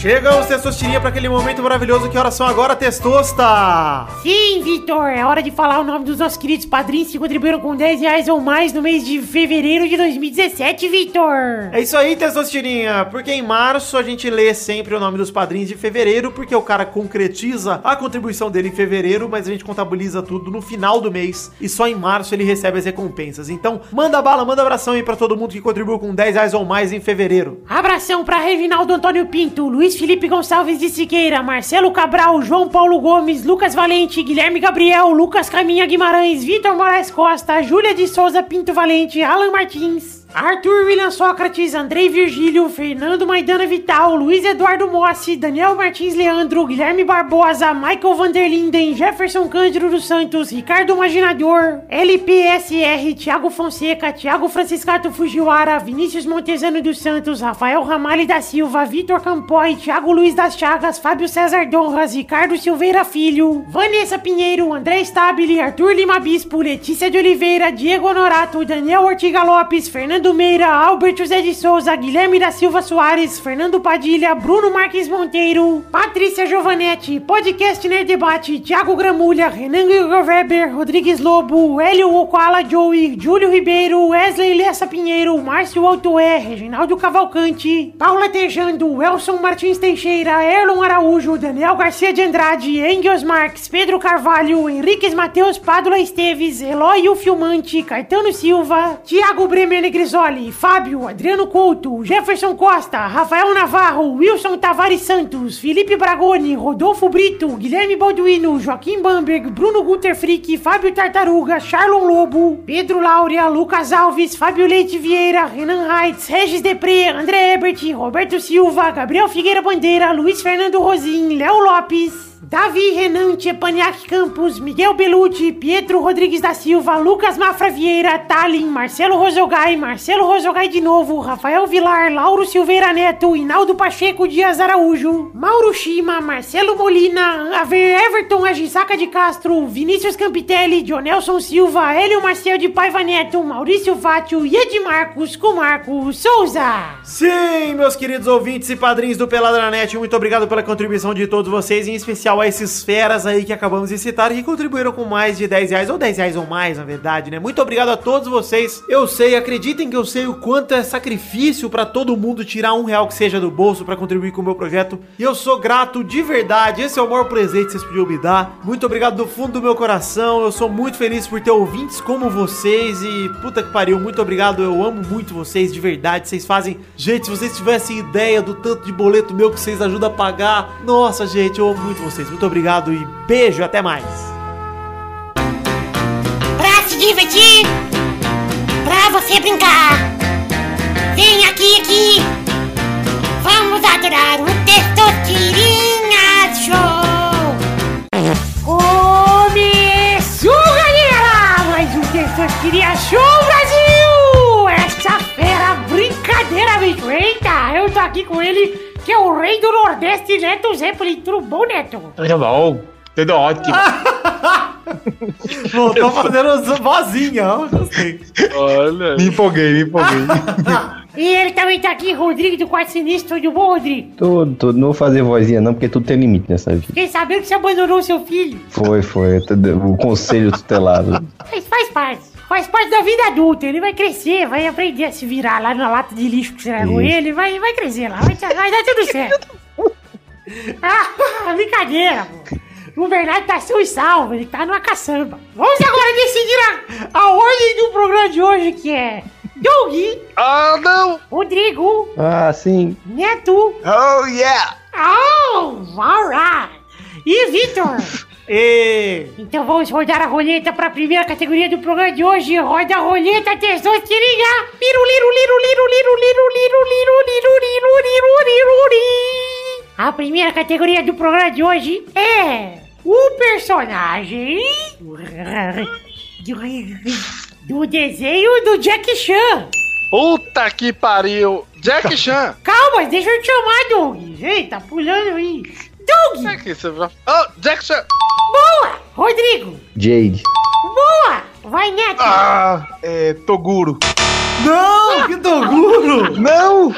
Chega o Testosterinha para aquele momento maravilhoso. Que horas são agora, Testosta? Sim, Vitor, é hora de falar o nome dos nossos queridos padrinhos que contribuíram com 10 reais ou mais no mês de fevereiro de 2017, Vitor. É isso aí, Testosterinha. Porque em março a gente lê sempre o nome dos padrinhos de fevereiro, porque o cara concretiza a contribuição dele em fevereiro, mas a gente contabiliza tudo no final do mês e só em março ele recebe as recompensas. Então, manda bala, manda abração aí pra todo mundo que contribuiu com 10 reais ou mais em fevereiro. Abração pra Reginaldo Antônio Pinto, Luiz Felipe Gonçalves de Siqueira, Marcelo Cabral, João Paulo Gomes, Lucas Valente, Guilherme Gabriel, Lucas Caminha Guimarães, Vitor Moraes Costa, Júlia de Souza Pinto Valente, Alan Martins, Arthur William Sócrates, Andrei Virgílio, Fernando Maidana Vital, Luiz Eduardo Mossi, Daniel Martins Leandro, Guilherme Barbosa, Michael Vanderlinden, Jefferson Cândido dos Santos, Ricardo Imaginador, LPSR, Thiago Fonseca, Thiago Franciscato Fujiwara, Vinícius Montezano dos Santos, Rafael Ramalho da Silva, Vitor Campoy, Thiago Luiz das Chagas, Fábio César Donras, Ricardo Silveira Filho, Vanessa Pinheiro, André Stabile, Arthur Lima Bispo, Letícia de Oliveira, Diego Honorato, Daniel Ortiga Lopes, Fernando Meira, Albert José de Souza, Guilherme da Silva Soares, Fernando Padilha, Bruno Marques Monteiro, Patrícia Giovanetti, Podcast Nerd Debate, Thiago Gramulha, Renan Gregor Weber, Rodrigues Lobo, Hélio Okoala Joey, Júlio Ribeiro, Wesley Lessa Pinheiro, Márcio Altoé, Reginaldo Cavalcante, Paula Tejando, Elson Martins Teixeira, Erlon Araújo, Daniel Garcia de Andrade, Engels Marques, Pedro Carvalho, Henriques Matheus Pádula Esteves, Eloy o Filmante, Caetano Silva, Thiago Bremer Negrisoli, Fábio, Adriano Couto, Jefferson Costa, Rafael Navarro, Wilson Tavares Santos, Felipe Bragoni, Rodolfo Brito, Guilherme Balduino, Joaquim Bamberg, Bruno Guter Frick, Fábio Tartaruga, Charlon Lobo, Pedro Laura, Lucas Alves, Fábio Leite Vieira, Renan Reitz, Regis Depré, André Ebert, Roberto Silva, Gabriel Figueira Bandeira, Luiz Fernando Rosim, Léo Lopes, Davi Renan Tchepaniak Campos, Miguel Belucci, Pietro Rodrigues da Silva, Lucas Mafra Vieira, Talin, Marcelo Rosogai, Marcelo Rosogai de novo, Rafael Vilar, Lauro Silveira Neto, Inaldo Pacheco Dias Araújo, Mauro Shima, Marcelo Molina, Everton Agisaka de Castro, Vinícius Campitelli, Jonelson Silva, Hélio Marcel de Paiva Neto, Maurício Fátio e Edmarcos com Marcos Souza. Sim, meus queridos ouvintes e padrinhos do Peladranet, muito obrigado pela contribuição de todos vocês, em especial a esses feras aí que acabamos de citar que contribuíram com mais de 10 reais, ou 10 reais ou mais, na verdade, né? Muito obrigado a todos vocês. Eu sei, acreditem que eu sei o quanto é sacrifício pra todo mundo tirar um real que seja do bolso pra contribuir com o meu projeto. E eu sou grato de verdade, esse é o maior presente que vocês podiam me dar. Muito obrigado do fundo do meu coração, eu sou muito feliz por ter ouvintes como vocês e puta que pariu, muito obrigado, eu amo muito vocês, de verdade, vocês fazem... Gente, se vocês tivessem ideia do tanto de boleto meu que vocês ajudam a pagar, nossa gente, eu amo muito vocês. Muito obrigado e beijo, até mais. Pra se divertir, pra você brincar, vem aqui, aqui. Vamos adorar o Testosterinha Show. Começou, galera! Mais um Testosterinha Show Brasil! Essa fera brincadeira, bicho. Eita, eu tô aqui com ele, que é o rei do Nordeste, Neto Zeppelin. Tudo bom, Neto? Tudo bom? Tudo ótimo. Voltou fazendo vozinha, ó, gostei. Olha. Me empolguei, me empolguei. E ele também tá aqui, Rodrigo do Quarto Sinistro. Tudo bom, Rodrigo? Tudo, tudo. Não vou fazer vozinha não, porque tudo tem limite nessa vida. Fiquei sabendo que você abandonou seu filho. Foi, foi. O conselho tutelado. Mas faz parte. Faz parte da vida adulta. Ele vai crescer, vai aprender a se virar lá na lata de lixo que você largou Isso. ele. Vai, vai crescer lá. Vai, vai dar tudo certo. ah, brincadeira, pô. O Bernardo tá seu e salvo, ele tá numa caçamba. Vamos agora decidir a, a ordem do programa de hoje, que é Doug. Ah, não! Rodrigo. Ah, sim. Neto. Oh, yeah! Oh, alright. E Vitor. E... Então vamos rodar a roleta para a primeira categoria do programa de hoje. Roda a roleta, tesouros, se liga! A primeira categoria do programa de hoje é o personagem do desenho do Jack Chan. Puta que pariu! Jack Chan! Calma, deixa eu te chamar, Doug! Ei, tá pulando aí! Doug! É que você vai... Oh, Jack Chan! Boa! Rodrigo! Jade. Boa! Vai, Neto! Ah, é Toguro. Não, que Toguro! Não!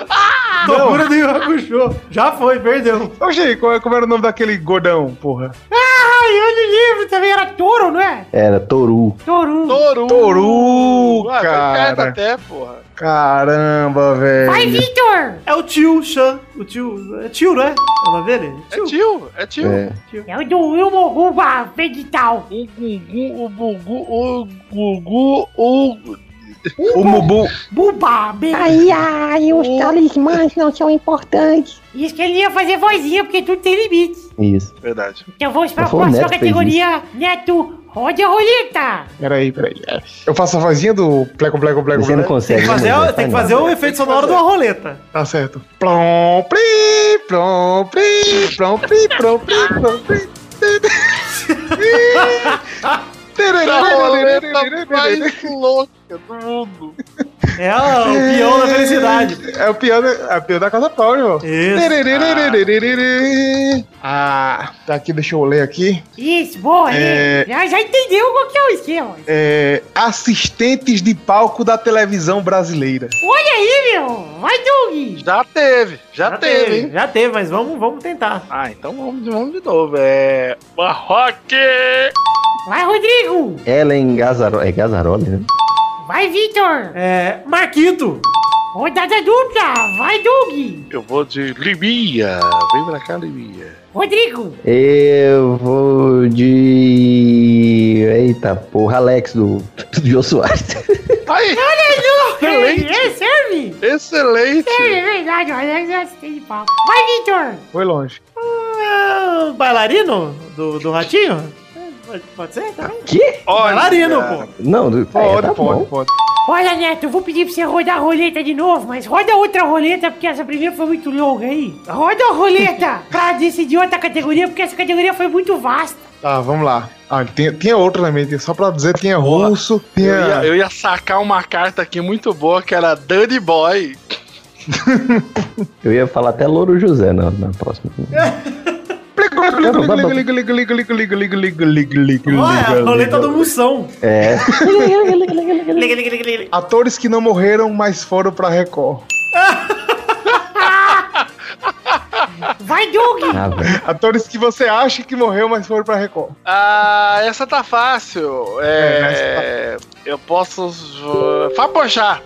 Toguro do Yu Hakusho. Já foi, perdeu. Qual é- como era o nome daquele gordão, porra? Ah, eu no livro também era touro, não é? Era Toru. Touro. Toru! Toru, Ah, vai perto cara. até, porra. Caramba, Vai, velho. Victor! É o tio Chan. O tio. É tio, não é? É o nome dele? É tio, é tio. É. É o do Wilmo Ruba Vegetal. O Gugu, o Bugu, o Gugu, o... O Mubu. Buba, be- Ai, ai, os talismãs não são importantes. Isso que ele ia fazer vozinha, porque tudo tem limite. Isso. Verdade. Então vamos para a próxima categoria. Neto, Roda a roleta. Peraí, peraí. Eu faço a vozinha do pleco, pleco, pleco. Você não consegue. Tem que né, fazer, tem que Faz fazer não. o efeito sonoro de uma roleta. Tá certo. Plom, pli, plom, pli, plom, pli, plom, pli, plom, pli. A roleta mais louca do mundo. É o peão da felicidade. É o pior da, é o pior da Casa Power, irmão. Isso. Ah, tá aqui, deixa eu ler aqui. Isso, boa, É. Já, já entendeu qual que é o esquema. É, assistentes de palco da televisão brasileira. Olha aí, meu. Vai, Doug. Já teve, já, teve, hein? Já teve, mas vamos, vamos tentar. Ah, então vamos, vamos de novo. É. Marroque! Vai, Rodrigo. Ellen Gazzaroli. É Gazzaroli, né? Vai, Vitor. É. Marquito. Rodada dupla. Vai, Doug. Eu vou de Liminha. Vem pra cá, Liminha. Rodrigo. Eu vou de. Eita porra, Alex do, do Jô Soares. Aí! Excelente. É, serve. Excelente! Serve, é verdade. O Alex é assistente de palco. Vai, Vitor. Foi longe. Ah, bailarino do, do ratinho? É, Pode, pode ser também? Quê? Bailarino, pô. Não, do, Pode, é, tá pode, bom. pode. Olha, Neto, eu vou pedir pra você rodar a roleta de novo, mas roda outra roleta, porque essa primeira foi muito longa aí. Roda a roleta pra decidir outra categoria, porque essa categoria foi muito vasta. Tá, vamos lá. Ah, tinha, tinha outra também, tinha- só pra dizer, tinha russo, Eu tinha... ia, eu ia sacar uma carta aqui muito boa que era Danny Boy. Eu ia falar até Louro José na, na próxima. Olha, a liga, roleta liga. do Moção. É. Liga, liga, liga, liga. Atores que não morreram, mas foram pra Record. Vai, Doug! Ah. Atores que você acha que morreu, mas foram pra Record. Ah, essa tá fácil. É. Eu posso. Fábio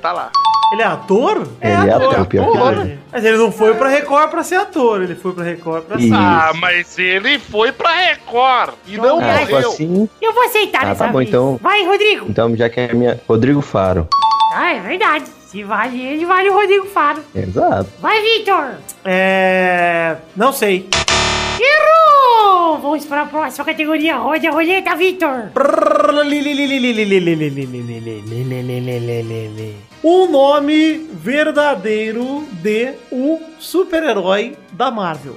tá lá. Ele é ator? Ele é ator, pior que ator. ele Mas ele não foi pra Record pra ser ator, ele foi pra Record pra ser. Ah, mas ele foi pra Record e não Ah, se for morreu. assim. Eu vou aceitar Ah, dessa tá bom, vez. então. Vai, Rodrigo! Então, já que é minha. Rodrigo Faro. Ah, é verdade. Se vale ele, vale o Rodrigo Faro. Exato. Vai, Vitor! É. Não sei. Errou! Vamos para a próxima categoria. Roda a roleta, Vitor! O nome verdadeiro de um super-herói da Marvel.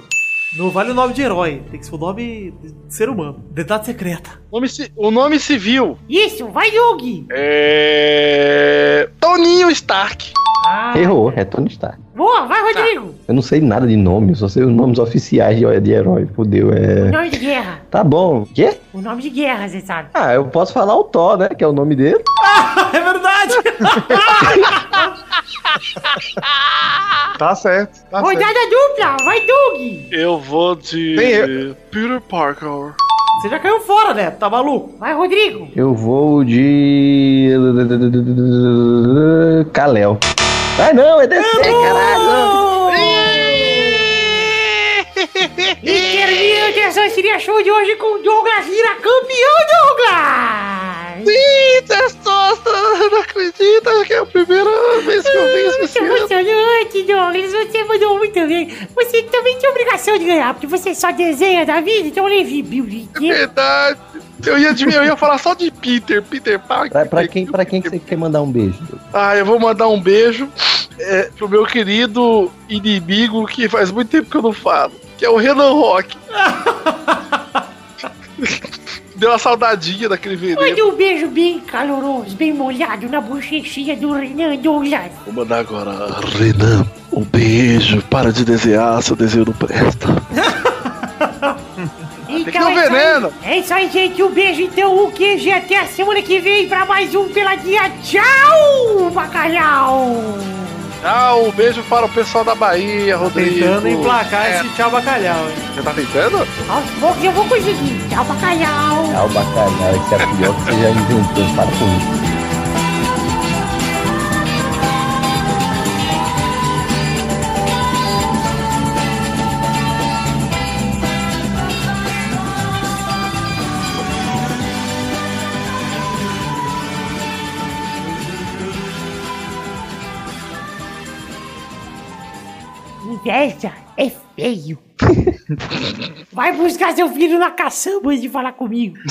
Não vale o nome de herói, tem que ser o nome de ser humano. Deidade secreta. Nome ci- O nome civil Isso, vai, Doug! é. Toninho Stark. Ah, Errou, é Tony Stark. boa, vai, Rodrigo! Eu não sei nada de nome, eu só sei os nomes oficiais de, de herói. Fudeu, O é. nome de guerra. Tá bom. Quê? O nome de guerra, você sabe. Ah, eu posso falar o Thor, né? Que é o nome dele. é verdade! Tá certo, tá certo. Rodada dupla, vai, Doug! Eu vou de. Peter Parker. Você já caiu fora, né? Tá maluco? Vai, Rodrigo! Eu vou de. Kalel. Ah, não, é DC, caralho. E termina o Terção Seria Show de hoje com Douglas vira campeão, Douglas! Sim, não acredita que é a primeira vez que eu venho Muito emocionante, Douglas. Você mandou muito bem. Você também tem obrigação de ganhar, porque você só desenha da vida, então eu levei Bill Verdade. Eu ia, eu ia falar só de Peter, Peter Parker. Pra, pra quem, pra quem que você quer mandar um beijo? Ah, eu vou mandar um beijo é, pro meu querido inimigo que faz muito tempo que eu não falo, que é o Renan Rock. Deu uma saudadinha daquele veneno. Manda um beijo bem caloroso, bem molhado na bochechinha do Renan Douglas. Vou mandar agora, Renan, um beijo. Para de desenhar, seu desenho não presta. Então é isso aí. veneno. É isso aí, gente. Um beijo, então. O QG até a semana que vem pra mais um Peladinha. Tchau, bacalhau! Tchau, um beijo para o pessoal da Bahia, Rodrigo. Tentando emplacar É, esse tchau bacalhau, hein? Você tá tentando? Aos poucos eu vou conseguir. Tchau, bacalhau! Ah, o bacalhau, esse é pior que você já inventou. Para com é feio. Vai buscar seu filho na caçamba antes de falar comigo.